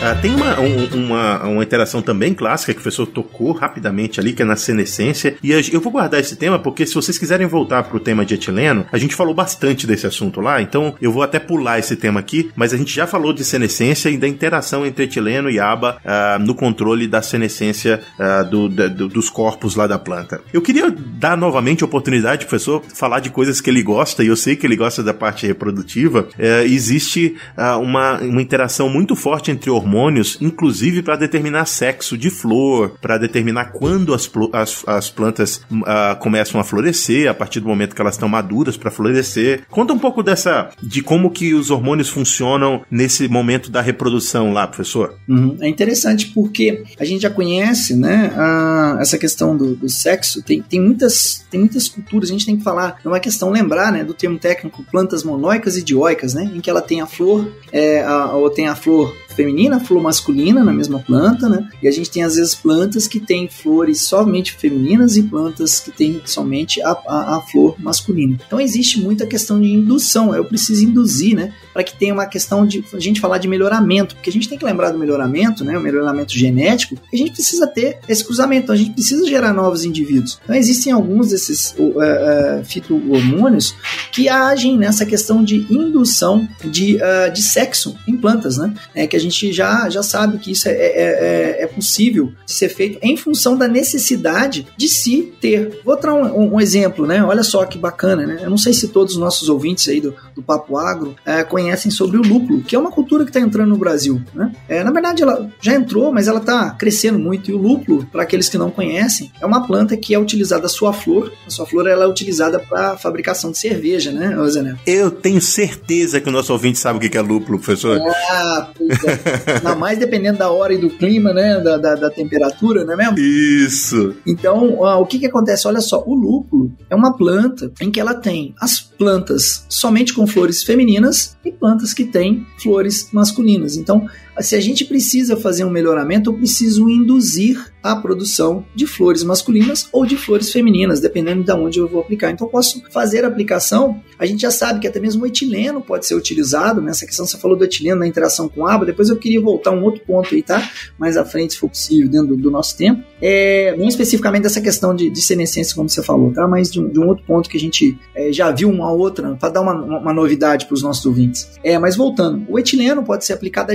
Uh, tem uma, um, uma, uma interação também clássica que o professor tocou rapidamente ali, que é na senescência. E eu vou guardar esse tema porque se vocês quiserem voltar pro tema de etileno, a gente falou bastante desse assunto lá, então eu vou até pular esse tema aqui, mas a gente já falou de senescência e da interação entre etileno e aba uh, no controle da senescência uh, do, do, dos corpos lá da planta. Eu queria dar novamente a oportunidade, professor, falar de coisas que ele gosta, e eu sei que ele gosta da parte reprodutiva. Uh, existe uma, uma interação muito forte entre hormônios hormônios, inclusive para determinar sexo de flor, para determinar quando as, as, as plantas uh, começam a florescer, a partir do momento que elas estão maduras para florescer. Conta um pouco dessa, de como que os hormônios funcionam nesse momento da reprodução lá, professor. Uhum. É interessante porque a gente já conhece, né, a, essa questão do, do, sexo. Tem, tem, muitas, tem muitas culturas, a gente tem que falar, não é questão lembrar, né, do termo técnico plantas monóicas e dioicas, né, em que ela tem a flor, é, a, ou tem a flor feminina, flor masculina na mesma planta, né? E a gente tem às vezes plantas que têm flores somente femininas e plantas que têm somente a, a, a flor masculina. Então existe muita questão de indução, eu preciso induzir, né? Para que tenha uma questão de a gente falar de melhoramento, porque a gente tem que lembrar do melhoramento, né? O melhoramento genético, a gente precisa ter esse cruzamento, então a gente precisa gerar novos indivíduos. Então existem alguns desses uh, uh, fito-hormônios que agem nessa questão de indução de, uh, de sexo em plantas, né? É, que a gente gente já, já sabe que isso é, é, é, é possível de ser feito em função da necessidade de se ter. Vou dar um, um, exemplo, né? Olha só que bacana, né? Eu não sei se todos os nossos ouvintes aí do, do Papo Agro é, conhecem sobre o lúpulo, que é uma cultura que está entrando no Brasil, né? É, na verdade, ela já entrou, mas ela está crescendo muito. E o lúpulo, para aqueles que não conhecem, é uma planta que é utilizada a sua flor. A sua flor ela é utilizada para fabricação de cerveja, né, Zé Eu tenho certeza que o nosso ouvinte sabe o que é lúpulo, professor. Ah, pois é. [laughs] Ainda mais dependendo da hora e do clima, né? Da, da, da temperatura, não é mesmo? Isso. Então, ah, o que que acontece? Olha só, o lúpulo é uma planta em que ela tem as plantas somente com flores femininas e plantas que têm flores masculinas. Então, se a gente precisa fazer um melhoramento, eu preciso induzir a produção de flores masculinas ou de flores femininas, dependendo de onde eu vou aplicar. Então, posso fazer a aplicação. A gente já sabe que até mesmo o etileno pode ser utilizado. Nessa questão, você falou do etileno na interação com a aba. Depois eu queria voltar um outro ponto aí, tá? Mais à frente, se for possível, dentro do, nosso tempo. É, não especificamente dessa questão de, de senescência, como você falou, tá? Mas de um, de um outro ponto que a gente é, já viu uma outra, para dar uma, uma novidade para os nossos ouvintes. É, mas voltando, o etileno pode ser aplicado, a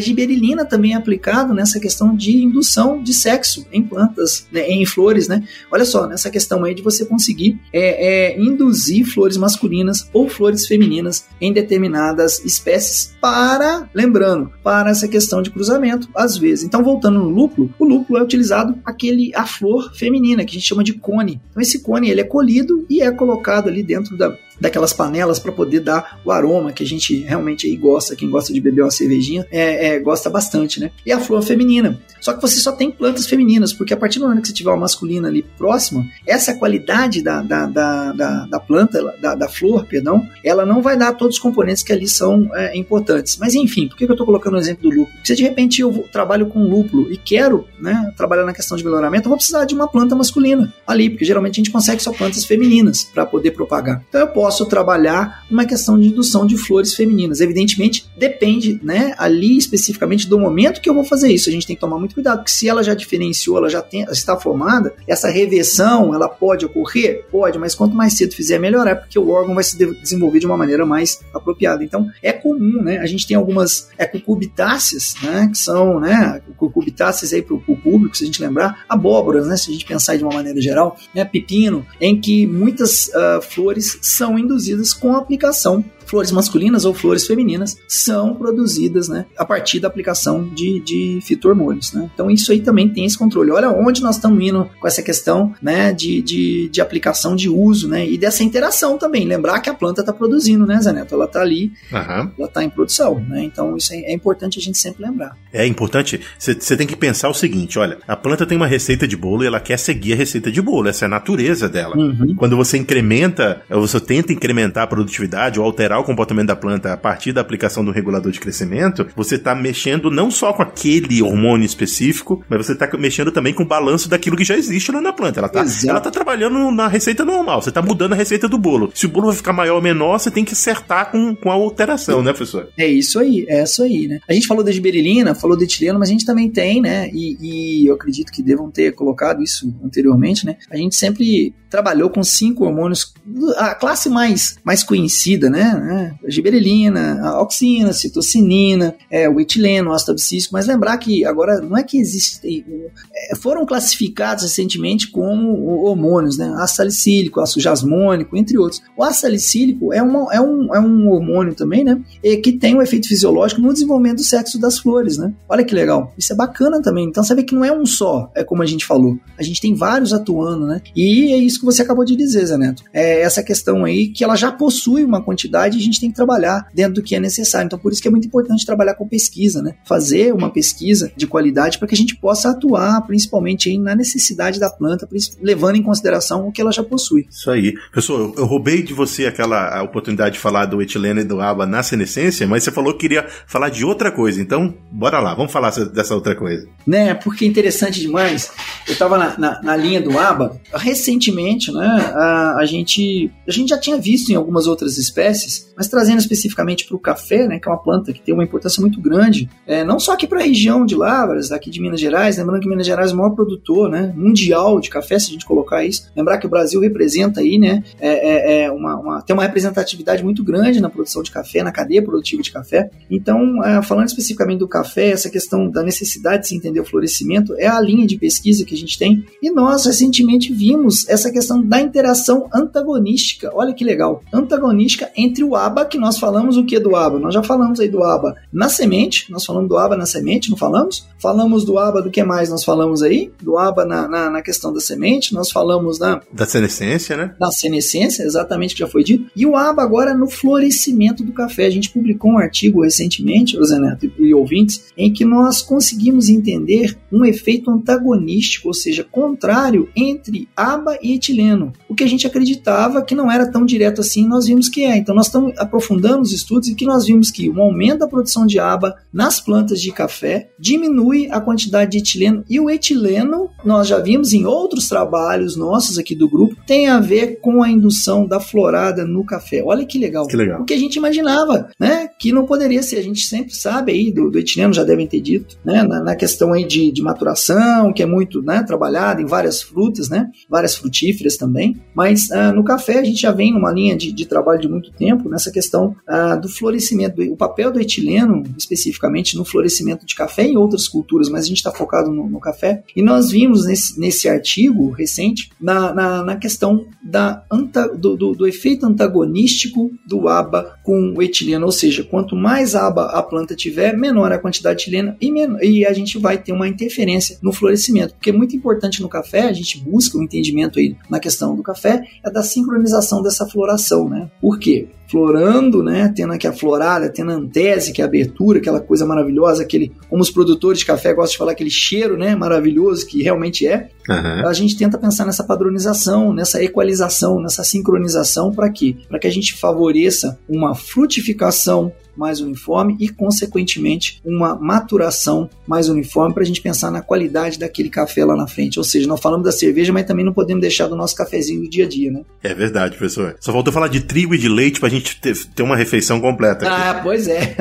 também é aplicado nessa questão de indução de sexo em plantas, né, em flores, né? Olha só, nessa questão aí de você conseguir é, é, induzir flores masculinas ou flores femininas em determinadas espécies para, lembrando, para essa questão de cruzamento, às vezes. Então, voltando no lúpulo, o lúpulo é utilizado aquele a flor feminina, que a gente chama de cone. Então, esse cone ele é colhido e é colocado ali dentro da, daquelas panelas para poder dar o aroma que a gente realmente aí gosta, quem gosta de beber uma cervejinha, é, é, gosta bastante, né? E a flor feminina. Só que você só tem plantas femininas, porque a partir do momento que você tiver uma masculina ali próxima, essa qualidade da, da, da, da, da planta, da, da, flor, perdão, ela não vai dar todos os componentes que ali são é, importantes. Mas enfim, por que eu estou colocando o exemplo do lúpulo? Se de repente eu trabalho com lúpulo e quero né, trabalhar na questão de melhoramento, eu vou precisar de uma planta masculina ali, porque geralmente a gente consegue só plantas femininas para poder propagar. Então eu posso posso trabalhar uma questão de indução de flores femininas. Evidentemente, depende, né, ali especificamente do momento que eu vou fazer isso. A gente tem que tomar muito cuidado, porque se ela já diferenciou, ela já tem, está formada, essa reversão, ela pode ocorrer? Pode, mas quanto mais cedo fizer, melhor é, porque o órgão vai se desenvolver de uma maneira mais apropriada. Então, é comum, né? A gente tem algumas cucubitáceas, né, que são, né, cucubitáceas aí para o público, se a gente lembrar, abóboras, né, se a gente pensar de uma maneira geral, né, pepino, em que muitas uh, flores são induzidas com a aplicação flores masculinas ou flores femininas são produzidas né, a partir da aplicação de, de fitohormônios. Né? Então isso aí também tem esse controle. Olha onde nós estamos indo com essa questão né, de, de, de aplicação de uso né, e dessa interação também. Lembrar que a planta está produzindo, né, Zaneto? Ela está ali, uhum. ela está em produção. Né? Então isso é, é, importante a gente sempre lembrar. É importante, você tem que pensar o seguinte: olha, a planta tem uma receita de bolo e ela quer seguir a receita de bolo, essa é a natureza dela. Uhum. Quando você incrementa, você tenta incrementar a produtividade ou alterar o comportamento da planta a partir da aplicação do regulador de crescimento, você está mexendo não só com aquele hormônio específico, mas você está mexendo também com o balanço daquilo que já existe lá na planta. Ela está tá trabalhando na receita normal, você está mudando a receita do bolo. Se o bolo vai ficar maior ou menor, você tem que acertar com, com a alteração, né, professor? É isso aí, é isso aí, né? A gente falou da giberilina, falou do etileno, mas a gente também tem, né? E, e eu acredito que devam ter colocado isso anteriormente, né? A gente sempre trabalhou com cinco hormônios, a classe mais, mais conhecida, né? Né? Giberelina, auxina, citocinina, é, o etileno, o ácido abscísico, mas lembrar que agora não é que existem, é, foram classificados recentemente como hormônios, né? Ácido salicílico, ácido jasmônico, entre outros. O ácido salicílico é, uma, é, um, é um hormônio também, né? que tem um efeito fisiológico no desenvolvimento do sexo das flores, né? Olha que legal. Isso é bacana também. Então vê que não é um só, é como a gente falou. A gente tem vários atuando, né? E é isso que você acabou de dizer, Zé Neto. É essa questão aí que ela já possui uma quantidade e a gente tem que trabalhar dentro do que é necessário. Então, por isso que é muito importante trabalhar com pesquisa, né? Fazer uma pesquisa de qualidade para que a gente possa atuar principalmente aí na necessidade da planta, levando em consideração o que ela já possui. Isso aí. Pessoal, eu roubei de você aquela oportunidade de falar do etileno e do aba na senescência, mas você falou que queria falar de outra coisa. Então, bora lá, vamos falar dessa outra coisa. Né, porque é interessante demais. Eu estava na, na, na linha do aba recentemente recentemente, né, a, a, gente, a gente já tinha visto em algumas outras espécies Mas trazendo especificamente para o café, né, que é uma planta que tem uma importância muito grande, é, não só aqui para a região de Lavras, aqui de Minas Gerais, lembrando que Minas Gerais é o maior produtor né, mundial de café, se a gente colocar isso. Lembrar que o Brasil representa aí, né, é, é, é uma, uma, tem uma representatividade muito grande na produção de café, na cadeia produtiva de café. Então, é, falando especificamente do café, essa questão da necessidade de se entender o florescimento é a linha de pesquisa que a gente tem. E nós recentemente vimos essa questão da interação antagonística. Olha que legal. Antagonística entre o ABA, que nós falamos o que do ABA? Nós já falamos aí do ABA na semente, nós falamos do ABA na semente, não falamos? Falamos do ABA do que mais nós falamos aí? Do ABA na, na, na questão da semente, nós falamos da... Da senescência, né? Da senescência, exatamente o que já foi dito. E o ABA agora no florescimento do café. A gente publicou um artigo recentemente, José Neto e ouvintes, em que nós conseguimos entender um efeito antagonístico, ou seja, contrário entre ABA e etileno. O que a gente acreditava que não era tão direto assim, nós vimos que é. Então nós estamos aprofundando os estudos e que nós vimos que o aumento da produção de ABA nas plantas de café diminui a quantidade de etileno e o etileno, nós já vimos em outros trabalhos nossos aqui do grupo, tem a ver com a indução da florada no café. Olha que legal. Que legal. O que a gente imaginava, né? Que não poderia ser. A gente sempre sabe aí do, do etileno, já devem ter dito, né? Na, na questão aí de, de maturação, que é muito né, trabalhada em várias frutas, né? Várias frutíferas também. Mas ah, no café a gente já vem numa linha de, de trabalho de muito tempo nessa questão ah, do florescimento, o papel do etileno, especificamente no florescimento de café e outras culturas, mas a gente está focado no, no, café. E nós vimos nesse, nesse artigo recente na, na, na questão da anta, do, do, do, efeito antagonístico do ABA com o etileno, ou seja, quanto mais ABA a planta tiver, menor a quantidade de etileno e, e a gente vai ter uma interferência no florescimento, porque é muito importante no café, a gente busca o um entendimento aí na questão do café, é da sincronização dessa floração, né? Por quê? Florando, né? Tendo aqui a florada, tendo a antese, que é a abertura, aquela coisa maravilhosa, aquele, como os produtores de café gostam de falar, aquele cheiro, né? Maravilhoso que realmente é. Uhum. A gente tenta pensar nessa padronização, nessa equalização, nessa sincronização para quê? Para que a gente favoreça uma frutificação mais uniforme e, consequentemente, uma maturação mais uniforme para a gente pensar na qualidade daquele café lá na frente. Ou seja, nós falamos da cerveja, mas também não podemos deixar do nosso cafezinho do dia a dia, né? É verdade, professor. Só faltou falar de trigo e de leite para a gente ter, ter, uma refeição completa. Aqui. Ah, pois é.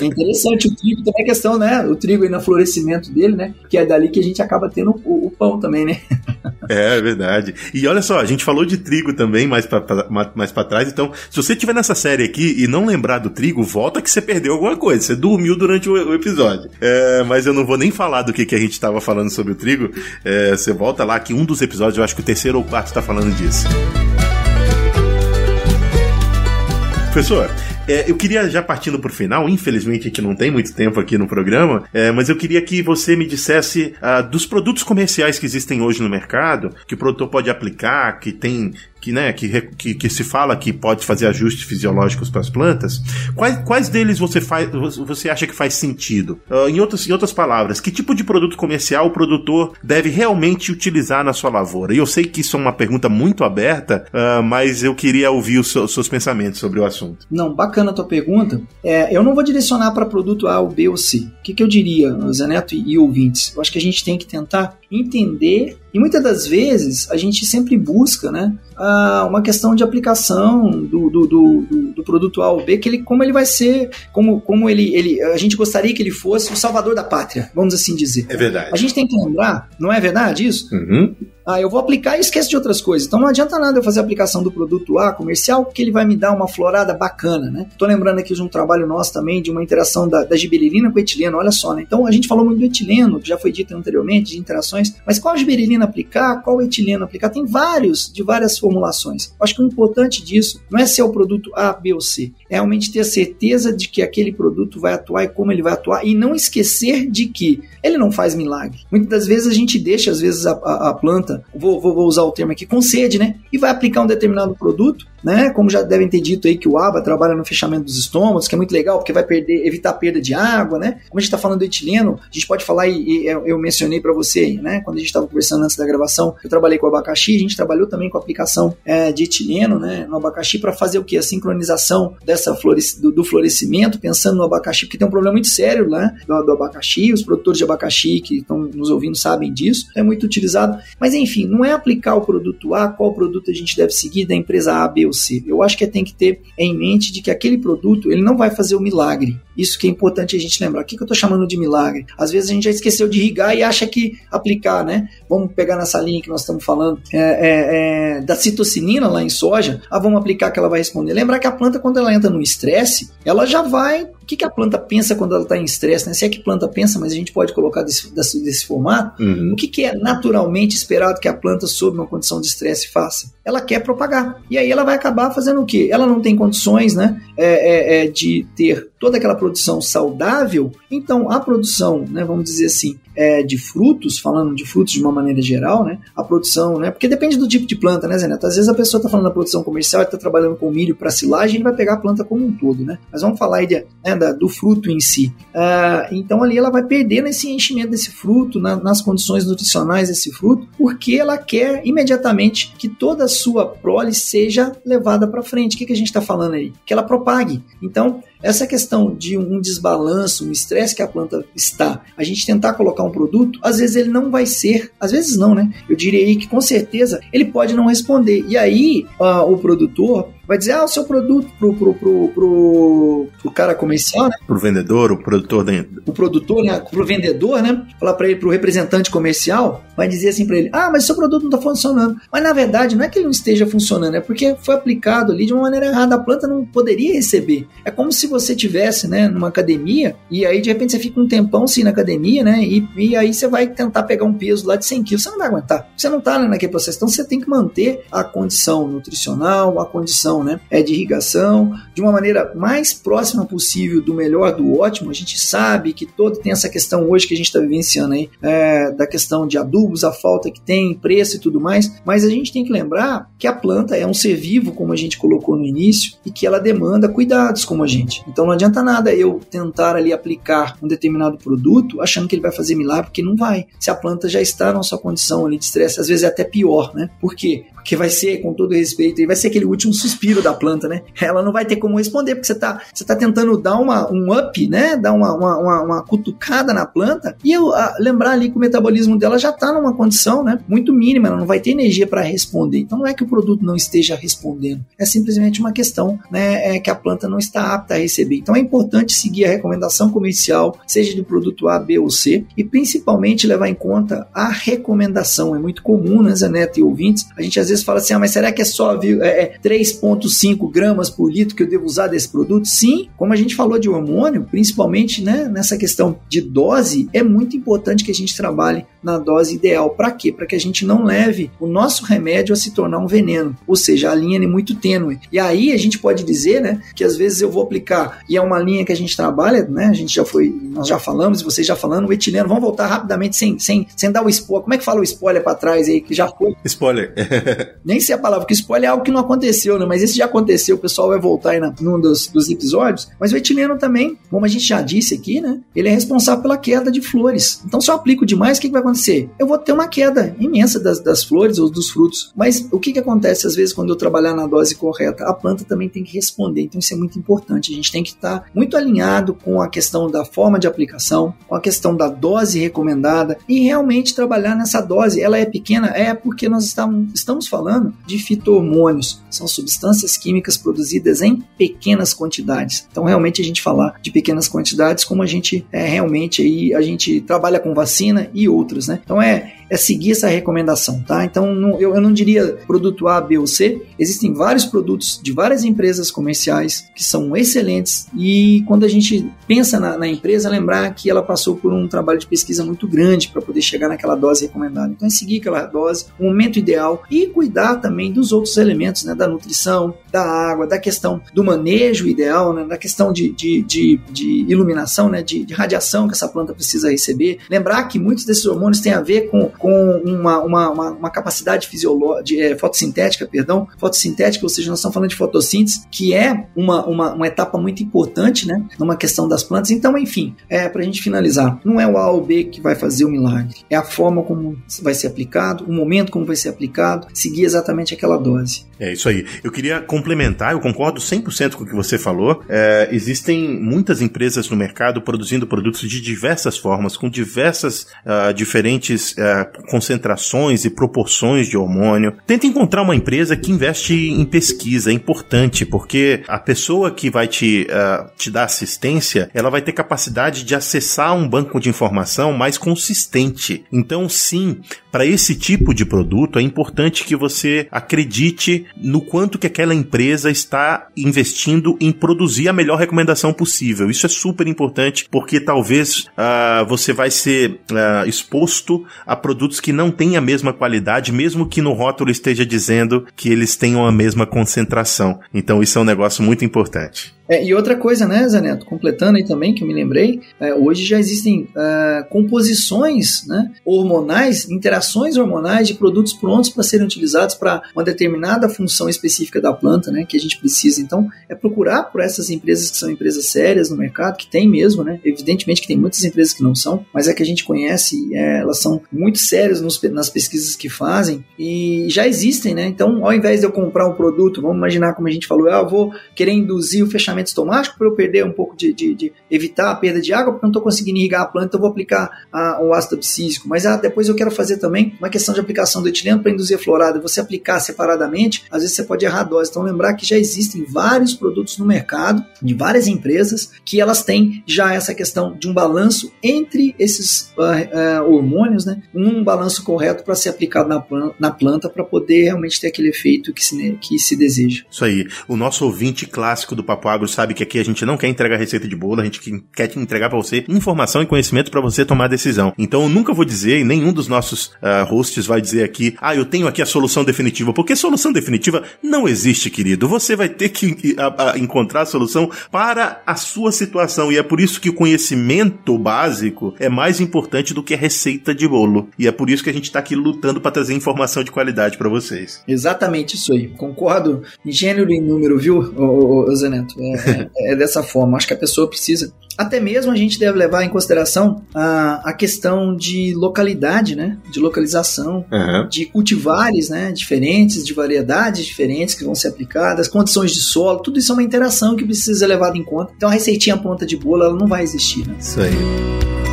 é interessante o trigo também é questão, né? O trigo aí no florescimento dele, né? Que é dali que a gente acaba tendo o, o pão também, né? É, é, verdade. E olha só, a gente falou de trigo também mais para mais pra trás, então, se você estiver nessa série aqui e não lembrar do trigo, volta que você perdeu alguma coisa. Você dormiu durante o, o episódio. É, mas eu não vou nem falar do que, que a gente estava falando sobre o trigo. É, você volta lá que um dos episódios, eu acho que o terceiro ou quarto está falando disso. Professor, é, eu queria, já partindo para o final, infelizmente gente não tem muito tempo aqui no programa, é, mas eu queria que você me dissesse uh, dos produtos comerciais que existem hoje no mercado, que o produtor pode aplicar, que tem que, né, que, que, que, se fala que pode fazer ajustes fisiológicos para as plantas, quais, quais deles você, faz, você acha que faz sentido? Uh, em, outras, em outras palavras, que tipo de produto comercial o produtor deve realmente utilizar na sua lavoura? E eu sei que isso é uma pergunta muito aberta, uh, mas eu queria ouvir os, os, seus pensamentos sobre o assunto. Não, bacana a tua pergunta. É, eu não vou direcionar para produto A, ou B ou C. O que, que eu diria, Zé Neto e, e ouvintes? Eu acho que a gente tem que tentar entender e muitas das vezes a gente sempre busca né, uma questão de aplicação do, do, do, do, produto A ou B, que ele, como ele vai ser, como, como ele, ele, a gente gostaria que ele fosse o salvador da pátria, vamos assim dizer. É verdade. A gente tem que lembrar, não é verdade isso? Uhum. Ah, eu vou aplicar e esqueço de outras coisas. Então não adianta nada eu fazer a aplicação do produto A comercial, porque ele vai me dar uma florada bacana, né? Tô lembrando aqui de um trabalho nosso também, de uma interação da, da com etileno, olha só, né? Então a gente falou muito do etileno, que já foi dito anteriormente, de interações, mas qual giberelina aplicar, qual etileno aplicar? Tem vários, de várias formulações. Acho que o importante disso não é ser o produto A, B ou C, é realmente ter a certeza de que aquele produto vai atuar e como ele vai atuar, e não esquecer de que ele não faz milagre. Muitas das vezes a gente deixa, às vezes, a, a, a planta, vou, vou, vou, usar o termo aqui, com sede, né? E vai aplicar um determinado produto, né? Como já devem ter dito aí que o ABA trabalha no fechamento dos estômagos, que é muito legal, porque vai perder, evitar a perda de água, né? Como a gente está falando do etileno, a gente pode falar, e, e eu mencionei para você né? Quando a gente estava conversando antes da gravação, eu trabalhei com abacaxi, a gente trabalhou também com aplicação é, de etileno, né? No abacaxi para fazer o que? A sincronização dessa do, do, florescimento, pensando no abacaxi, porque tem um problema muito sério, né? Do, do abacaxi, os produtores de abacaxi que estão nos ouvindo sabem disso, é muito utilizado. Mas enfim, não é aplicar o produto A, qual produto a gente deve seguir da empresa A, B ou C. Eu acho que tem que ter em mente de que aquele produto ele não vai fazer o milagre. Isso que é importante a gente lembrar. O que, que eu estou chamando de milagre? Às vezes a gente já esqueceu de irrigar e acha que aplicar, né? Vamos pegar nessa linha que nós estamos falando é, é, é, da citocinina lá em soja. Ah, vamos aplicar que ela vai responder. Lembrar que a planta, quando ela entra no estresse, ela já vai o que, que a planta pensa quando ela está em estresse? Né? Se é que planta pensa, mas a gente pode colocar desse, desse, desse formato. Uhum. O que, que é naturalmente esperado que a planta, sob uma condição de estresse, faça? Ela quer propagar. E aí ela vai acabar fazendo o quê? Ela não tem condições né, é, é, é de ter toda aquela produção saudável, então a produção, né, vamos dizer assim, é, de frutos, falando de frutos de uma maneira geral, né, a produção, né, porque depende do tipo de planta, né, Zeneto? Às vezes a pessoa está falando da produção comercial está trabalhando com milho para silagem, ele vai pegar a planta como um todo, né? Mas vamos falar aí de, né, da, do fruto em si. Uh, então ali ela vai perder nesse enchimento desse fruto, na, nas condições nutricionais desse fruto, porque ela quer imediatamente que toda a sua prole seja levada para frente. O que, que a gente está falando aí? Que ela propague. Então, essa questão de um desbalanço, um estresse que a planta está, a gente tentar colocar um produto, às vezes ele não vai ser, às vezes não, né? Eu diria aí que com certeza ele pode não responder. E aí uh, o produtor vai dizer, ah, o seu produto pro, pro, pro, pro, pro cara comercial, né? Pro vendedor, o produtor dentro. O produtor, né? Pro vendedor, né? Falar para ele, pro representante comercial, vai dizer assim para ele, ah, mas seu produto não tá funcionando. Mas na verdade, não é que ele não esteja funcionando, é porque foi aplicado ali de uma maneira errada. A planta não poderia receber. É como se você tivesse, né, numa academia e aí de repente você fica um tempão assim na academia, né? E, e aí você vai tentar pegar um peso lá de 100 quilos. Você não vai aguentar. Você não tá né, naquele processo. Então você tem que manter a condição nutricional, a condição irrigação, né? É de irrigação, de uma maneira mais próxima possível do melhor, do ótimo. A gente sabe que todo tem essa questão hoje que a gente está vivenciando aí, é, da questão de adubos, a falta que tem, preço e tudo mais. Mas a gente tem que lembrar que a planta é um ser vivo, como a gente colocou no início, e que ela demanda cuidados como a gente. Então não adianta nada eu tentar ali aplicar um determinado produto achando que ele vai fazer milagre, porque não vai. Se a planta já está na sua condição ali de estresse, às vezes é até pior, né? Por quê? Porque vai ser, com todo respeito, vai ser aquele último suspiro respiro da planta, né? Ela não vai ter como responder, porque você está você tá tentando dar uma, um up, né? Dar uma, uma, uma, cutucada na planta e eu, a, lembrar ali que o metabolismo dela já está numa condição né, muito mínima, ela não vai ter energia para responder. Então não é que o produto não esteja respondendo, é simplesmente uma questão né, é que a planta não está apta a receber. Então é importante seguir a recomendação comercial, seja do produto A, B ou C, e principalmente levar em conta a recomendação. É muito comum, né, Zaneto e ouvintes, a gente às vezes fala assim, ah, mas será que é só é, é 3,5 0,5 gramas por litro que eu devo usar desse produto? Sim, como a gente falou de hormônio, principalmente né, nessa questão de dose, é muito importante que a gente trabalhe na dose ideal. Para quê? Para que a gente não leve o nosso remédio a se tornar um veneno, ou seja, a linha é muito tênue. E aí a gente pode dizer, né, que às vezes eu vou aplicar e é uma linha que a gente trabalha, né, a gente já foi, nós já falamos, vocês já falando, o etileno, vamos voltar rapidamente sem, sem, sem dar o spoiler. Como é que fala o spoiler para trás aí que já foi? Spoiler. [laughs] Nem sei a palavra, porque spoiler é algo que não aconteceu, né, mas esse já aconteceu, o pessoal vai voltar aí na, num dos, dos episódios. Mas o etileno também, como a gente já disse aqui, né, ele é responsável pela queda de flores. Então se eu aplico demais, o que, que vai acontecer? Eu vou ter uma queda imensa das, das flores ou dos frutos. Mas o que, que acontece às vezes quando eu trabalhar na dose correta? A planta também tem que responder. Então isso é muito importante. A gente tem que estar muito alinhado com a questão da forma de aplicação, com a questão da dose recomendada e realmente trabalhar nessa dose. Ela é pequena? É porque nós estamos, estamos falando de fito-hormônios. São substâncias químicas produzidas em pequenas quantidades. Então realmente a gente falar de pequenas quantidades, como a gente é, realmente aí a gente trabalha com vacina e outras, né? Então é é seguir essa recomendação, tá? Então não, eu, eu não diria produto A, B ou C. Existem vários produtos de várias empresas comerciais que são excelentes e quando a gente pensa na, na empresa, lembrar que ela passou por um trabalho de pesquisa muito grande para poder chegar naquela dose recomendada. Então é seguir aquela dose, o momento ideal e cuidar também dos outros elementos, né? Da nutrição, da água, da questão do manejo ideal, né? da questão de, de, de, de iluminação, né? De, de radiação que essa planta precisa receber. Lembrar que muitos desses hormônios têm a ver com com uma, uma, uma, uma capacidade fisiológica, é, fotossintética, perdão, fotossintética, ou seja, nós estamos falando de fotossíntese, que é uma, uma, uma etapa muito importante, né, numa questão das plantas. Então, enfim, é, para a gente finalizar, não é o A ou B que vai fazer o milagre, é a forma como vai ser aplicado, o momento como vai ser aplicado, seguir exatamente aquela dose. É isso aí. Eu queria complementar, eu concordo 100% com o que você falou. É, existem muitas empresas no mercado produzindo produtos de diversas formas, com diversas uh, diferentes uh, concentrações e proporções de hormônio. Tenta encontrar uma empresa que investe em pesquisa, é importante, porque a pessoa que vai te, uh, te dar assistência, ela vai ter capacidade de acessar um banco de informação mais consistente. Então, sim, para esse tipo de produto, é importante que você acredite no quanto que aquela empresa está investindo em produzir a melhor recomendação possível. Isso é super importante porque talvez uh, você vai ser uh, exposto a produtos que não têm a mesma qualidade, mesmo que no rótulo esteja dizendo que eles tenham a mesma concentração. Então isso é um negócio muito importante. É, e outra coisa, né, Zé Neto, completando aí também, que eu me lembrei, é, hoje já existem é, composições né, hormonais, interações hormonais de produtos prontos para serem utilizados para uma determinada função específica da planta, né, que a gente precisa. Então, é procurar por essas empresas que são empresas sérias no mercado, que tem mesmo, né, evidentemente que tem muitas empresas que não são, mas é que a gente conhece, é, elas são muito sérias nos, nas pesquisas que fazem e já existem, né, então, ao invés de eu comprar um produto, vamos imaginar como a gente falou, ah, eu vou querer induzir o fechamento fechamento estomático para eu perder um pouco de, de, de, evitar a perda de água, porque eu não estou conseguindo irrigar a planta, então eu vou aplicar a, o ácido abscísico. Mas ah, depois eu quero fazer também uma questão de aplicação do etileno para induzir a florada. Você aplicar separadamente, às vezes você pode errar a dose. Então lembrar que já existem vários produtos no mercado, de várias empresas, que elas têm já essa questão de um balanço entre esses uh, uh, hormônios, né? Um balanço correto para ser aplicado na, na planta para poder realmente ter aquele efeito que se, que se deseja. Isso aí. O nosso ouvinte clássico do Papo Agro Sabe que aqui a gente não quer entregar receita de bolo, a gente quer te entregar para você informação e conhecimento para você tomar decisão. Então eu nunca vou dizer, e nenhum dos nossos uh, hosts vai dizer aqui, ah, eu tenho aqui a solução definitiva, porque solução definitiva não existe, querido. Você vai ter que a, a, encontrar a solução para a sua situação e é por isso que o conhecimento básico é mais importante do que a receita de bolo. E é por isso que a gente está aqui lutando para trazer informação de qualidade para vocês. Exatamente isso aí. Concordo em gênero e número, viu, ô, ô? É, é, é, dessa forma. Acho que a pessoa precisa. Até mesmo a gente deve levar em consideração a, a questão de localidade, né? De localização, uhum. de cultivares, né? Diferentes, de variedades diferentes que vão ser aplicadas, condições de solo, tudo isso é uma interação que precisa ser levada em conta. Então a receitinha ponta de bolo ela não vai existir, né? Isso aí.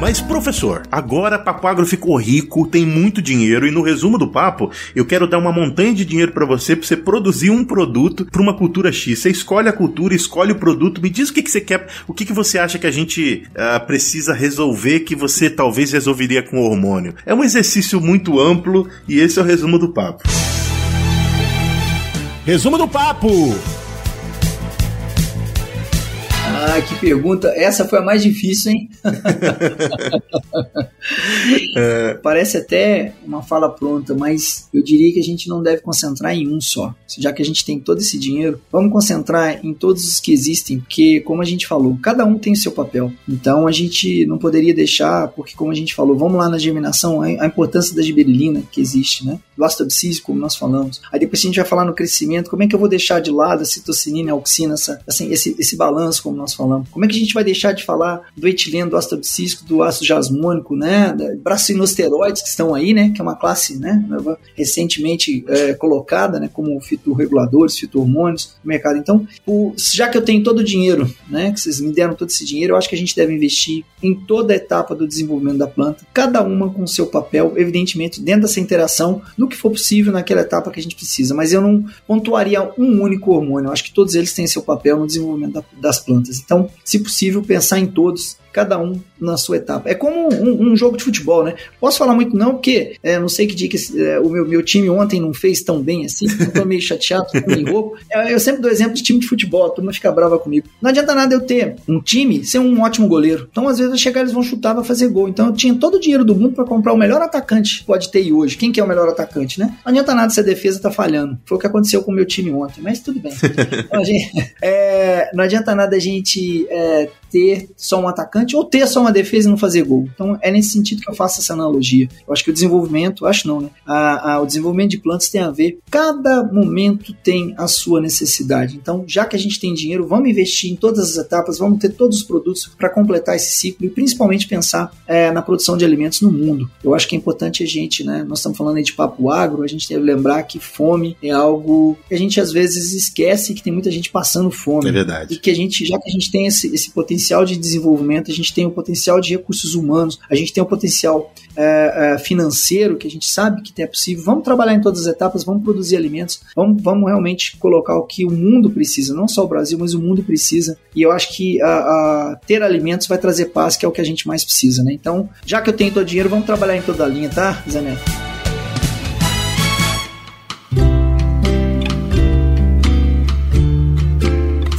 Mas, professor, agora Papo Agro ficou rico, tem muito dinheiro e no resumo do papo, eu quero dar uma montanha de dinheiro para você para você produzir um produto para uma cultura X. Você escolhe a cultura, escolhe o produto, me diz o que, que você quer, o que, que você acha que a gente uh, precisa resolver que você talvez resolveria com o hormônio. É um exercício muito amplo e esse é o resumo do papo. Resumo do papo! Ah, que pergunta. Essa foi a mais difícil, hein? [laughs] é. Parece até uma fala pronta, mas eu diria que a gente não deve concentrar em um só. Já que a gente tem todo esse dinheiro, vamos concentrar em todos os que existem, porque, como a gente falou, cada um tem o seu papel. Então a gente não poderia deixar, porque, como a gente falou, vamos lá na germinação, a importância da giberilina que existe, né? Do ácido como nós falamos. Aí depois a gente vai falar no crescimento, como é que eu vou deixar de lado a citocinina, a auxina, essa, assim, esse, esse balanço, como nós falamos. Como é que a gente vai deixar de falar do etileno, do ácido abscísico, do ácido jasmônico, né? Bracinosteroides que estão aí, né? Que é uma classe, né? Recentemente é, colocada, né? Como fitorreguladores, fitormônios no mercado. Então, o, já que eu tenho todo o dinheiro, né? Que vocês me deram todo esse dinheiro, eu acho que a gente deve investir em toda a etapa do desenvolvimento da planta, cada uma com seu papel, evidentemente, dentro dessa interação, no que for possível naquela etapa que a gente precisa. Mas eu não pontuaria um único hormônio. Eu acho que todos eles têm seu papel no desenvolvimento da, das plantas. Então, se possível, pensar em todos cada um na sua etapa. É como um, um jogo de futebol, né? Posso falar muito não, porque é, não sei que dia que é, o meu, meu time ontem não fez tão bem assim, [laughs] eu tô meio chateado, tô meio rouco. É, eu sempre dou exemplo de time de futebol, a turma fica brava comigo. Não adianta nada eu ter um time ser um ótimo goleiro. Então, às vezes, eu chegar, eles vão chutar, vai fazer gol. Então, eu tinha todo o dinheiro do mundo para comprar o melhor atacante que pode ter hoje. Quem que é o melhor atacante, né? Não adianta nada se a defesa tá falhando. Foi o que aconteceu com o meu time ontem, mas tudo bem. [laughs] Então, gente, [laughs] é, não adianta nada a gente é, ter só um atacante atacante ou ter só uma defesa e não fazer gol. Então é nesse sentido que eu faço essa analogia. Eu acho que o desenvolvimento, acho não, né? A, a, o desenvolvimento de plantas tem a ver, cada momento tem a sua necessidade. Então, já que a gente tem dinheiro, vamos investir em todas as etapas, vamos ter todos os produtos para completar esse ciclo e principalmente pensar é, na produção de alimentos no mundo. Eu acho que é importante a gente, né? Nós estamos falando aí de papo agro, a gente deve lembrar que fome é algo que a gente às vezes esquece que tem muita gente passando fome. É verdade. E que a gente, já que a gente tem esse, esse potencial de desenvolvimento, a gente tem o potencial de recursos humanos, a gente tem o potencial é, é, financeiro que a gente sabe que é possível. Vamos trabalhar em todas as etapas, vamos produzir alimentos, vamos, vamos realmente colocar o que o mundo precisa, não só o Brasil, mas o mundo precisa. E eu acho que a, a, ter alimentos vai trazer paz, que é o que a gente mais precisa, né? Então, já que eu tenho todo o dinheiro, vamos trabalhar em toda a linha, tá, Zé Neto?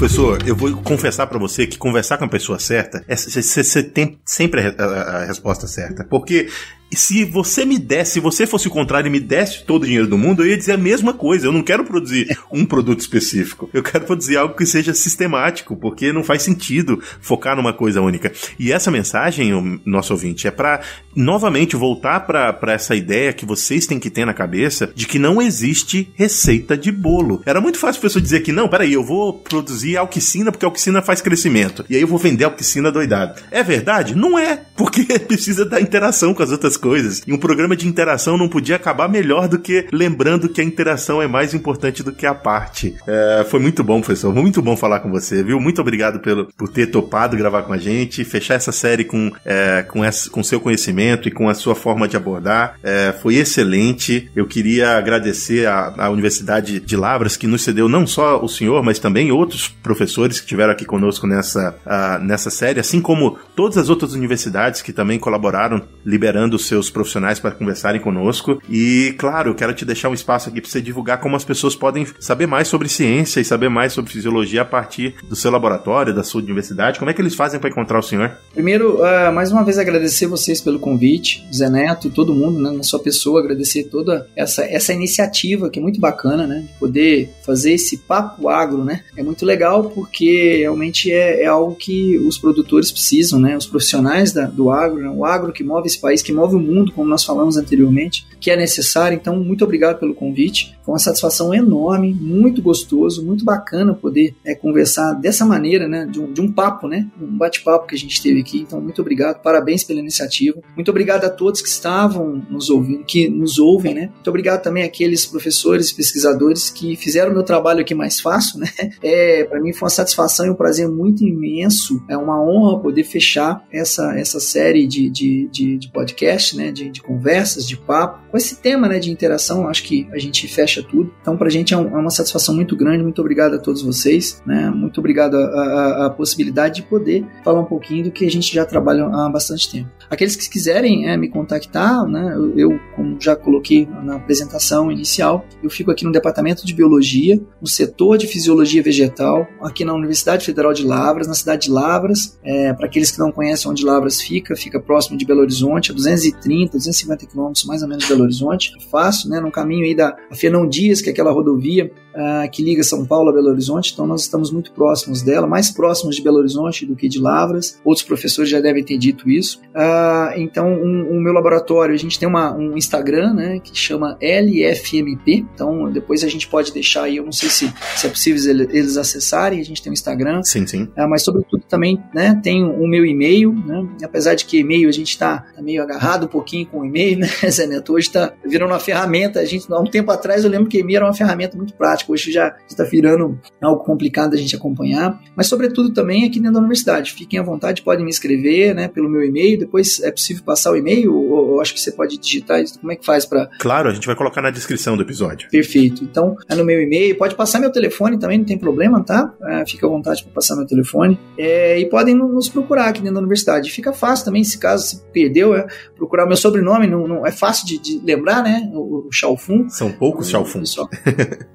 Professor, eu vou confessar para você que conversar com a pessoa certa, você tem sempre a, a, a resposta certa. Porque se você me desse, se você fosse o contrário e me desse todo o dinheiro do mundo, eu ia dizer a mesma coisa. Eu não quero produzir [laughs] um produto específico. Eu quero produzir algo que seja sistemático, porque não faz sentido focar numa coisa única. E essa mensagem, nosso ouvinte, é para novamente voltar para essa ideia que vocês têm que ter na cabeça de que não existe receita de bolo. Era muito fácil a pessoa dizer que não, peraí, eu vou produzir alquicina porque alquicina faz crescimento. E aí eu vou vender alquicina doidado. É verdade? Não é, porque [laughs] precisa da interação com as outras coisas. E um programa de interação não podia acabar melhor do que lembrando que a interação é mais importante do que a parte. É, foi muito bom, professor. Muito bom falar com você, viu? Muito obrigado pelo, por ter topado gravar com a gente, fechar essa série com, é, com, essa, com seu conhecimento e com a sua forma de abordar. É, foi excelente. Eu queria agradecer à, Universidade de Lavras, que nos cedeu não só o senhor, mas também outros professores que estiveram aqui conosco nessa, nessa série, assim como todas as outras universidades que também colaboraram liberando seus profissionais para conversarem conosco. E, claro, quero te deixar um espaço aqui para você divulgar como as pessoas podem saber mais sobre ciência e saber mais sobre fisiologia a partir do seu laboratório, da sua universidade. Como é que eles fazem para encontrar o senhor? Primeiro, uh, mais uma vez agradecer vocês pelo convite, Zé Neto, todo mundo, né, na sua pessoa, agradecer toda essa, essa iniciativa que é muito bacana, né, de poder fazer esse papo agro, né, é muito legal porque realmente é, é algo que os produtores precisam, né, os profissionais da, do agro, né, o agro que move esse país, que move o mundo, como nós falamos anteriormente, que é necessário. Então, muito obrigado pelo convite. Foi uma satisfação enorme, muito gostoso, muito bacana poder é, conversar dessa maneira, né, de um, de um papo, né, um bate-papo que a gente teve aqui. Então, muito obrigado, parabéns pela iniciativa. Muito obrigado a todos que estavam nos ouvindo, que nos ouvem, né. Muito obrigado também àqueles professores e pesquisadores que fizeram o meu trabalho aqui mais fácil, né. [laughs] É, para mim foi uma satisfação e um prazer muito imenso. É uma honra poder fechar essa, essa série de, de, de, de podcast, né, de, de conversas, de papo, com esse tema, né, de interação. Acho que a gente fecha tudo. Então, para a gente é, um, é, uma satisfação muito grande. Muito obrigado a todos vocês, né. Muito obrigado a, possibilidade de poder falar um pouquinho do que a gente já trabalha há bastante tempo. Aqueles que quiserem é, me contactar, né, eu, eu, como já coloquei na apresentação inicial, eu fico aqui no departamento de biologia, no setor de fisiologia vegetal, aqui na Universidade Federal de Lavras, na cidade de Lavras. É, para aqueles que não conhecem onde Lavras fica, fica próximo de Belo Horizonte, a 230, 250 quilômetros mais ou menos de Belo Horizonte. Fácil, né? No caminho aí da Fernão Dias, que é aquela rodovia uh, que liga São Paulo a Belo Horizonte, então nós estamos muito próximos dela, mais próximos de Belo Horizonte do que de Lavras. Outros professores já devem ter dito isso. Uh, então, o um, um meu laboratório, a gente tem uma, um Instagram, né, que chama LFMP. Então, depois a gente pode deixar aí, eu não sei se, se é possível eles acessarem, a gente tem um Instagram. Sim, sim. Uh, mas, sobretudo, também né, tem o meu e-mail, né, apesar de que e-mail a gente está tá meio agarrado um pouquinho com o e-mail, [laughs] né, Zé Neto? Hoje está virando uma ferramenta. A gente, há um tempo atrás, eu lembro que e-mail era uma ferramenta muito prática prática. Hoje já está virando algo complicado a gente acompanhar, mas sobretudo também aqui dentro da universidade. Fiquem à vontade, podem me escrever né, pelo meu e-mail. Depois é possível passar o e-mail ou, ou acho que você pode digitar isso. Como é que faz para. Claro, a gente vai colocar na descrição do episódio. Perfeito. Então, é no meu e-mail. Pode passar meu telefone também, não tem problema, tá? É, fica à vontade para passar meu telefone. É, e podem nos procurar aqui dentro da universidade. Fica fácil também, se caso se perdeu, é procurar meu sobrenome. Não, não é fácil de, de lembrar, né? O, o Chalfun. São poucos Chalfun.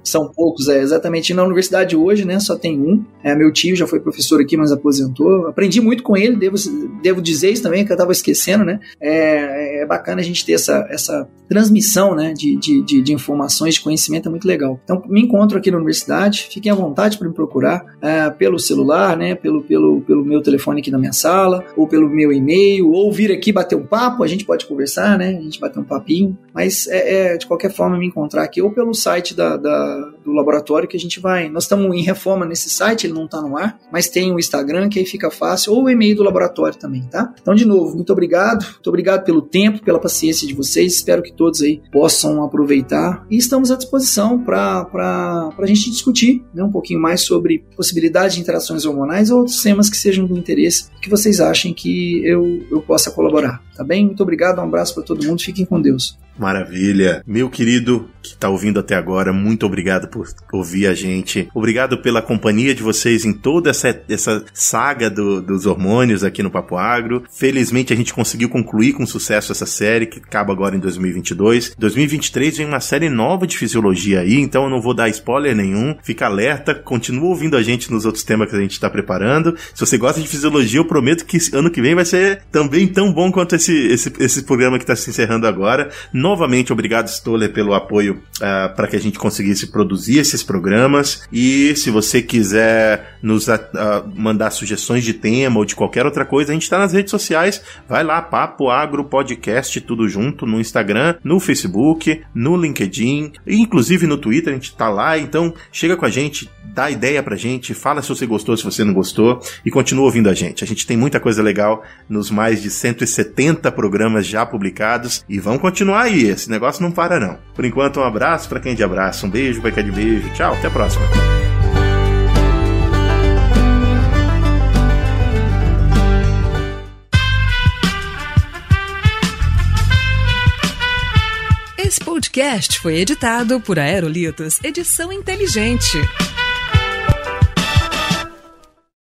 São poucos, é, exatamente. Na universidade hoje, né, só tem um. É, meu tio já foi professor aqui, mas aposentou. Aprendi muito com ele, devo, devo dizer isso também, que eu tava esquecendo, né? É, é bacana a gente ter essa, essa transmissão, né, de, de, de, de informações, de conhecimento, é muito legal. Então, me encontro aqui na universidade, fiquem à vontade para me procurar é, pelo celular, né, pelo, pelo, pelo meu telefone aqui na minha sala, ou pelo meu e-mail, ou vir aqui bater um papo, a gente pode conversar, né, a gente bater um papinho, mas é, é de qualquer forma me encontrar aqui, ou pelo site da, da do laboratório que a gente vai. Nós estamos em reforma nesse site, ele não está no ar, mas tem o Instagram que aí fica fácil, ou o e-mail do laboratório também, tá? Então, de novo, muito obrigado, muito obrigado pelo tempo, pela paciência de vocês, espero que todos aí possam aproveitar e estamos à disposição para a gente discutir né, um pouquinho mais sobre possibilidades de interações hormonais ou outros temas que sejam do interesse, que vocês achem que eu, eu possa colaborar, tá bem? Muito obrigado, um abraço para todo mundo, fiquem com Deus. Maravilha. Meu querido que está ouvindo até agora, muito obrigado por ouvir a gente. Obrigado pela companhia de vocês em toda essa, essa saga do, dos hormônios aqui no Papo Agro. Felizmente a gente conseguiu concluir com sucesso essa série que acaba agora em 2022. 2023 vem uma série nova de fisiologia aí, então eu não vou dar spoiler nenhum. Fica alerta, continua ouvindo a gente nos outros temas que a gente está preparando. Se você gosta de fisiologia, eu prometo que ano que vem vai ser também tão bom quanto esse, esse, esse programa que está se encerrando agora. Novamente, obrigado, Stoller, pelo apoio uh, para que a gente conseguisse produzir esses programas. E se você quiser nos uh, mandar sugestões de tema ou de qualquer outra coisa, a gente está nas redes sociais. Vai lá, Papo Agro Podcast, tudo junto, no Instagram, no Facebook, no LinkedIn, inclusive no Twitter, a gente está lá. Então, chega com a gente, dá ideia pra gente, fala se você gostou, se você não gostou e continua ouvindo a gente. A gente tem muita coisa legal nos mais de 170 programas já publicados e vamos continuar aí esse negócio não para não. Por enquanto, um abraço para quem é de abraço, um beijo para quem de beijo. Tchau, até a próxima. Esse podcast foi editado por Aerolitos Edição Inteligente.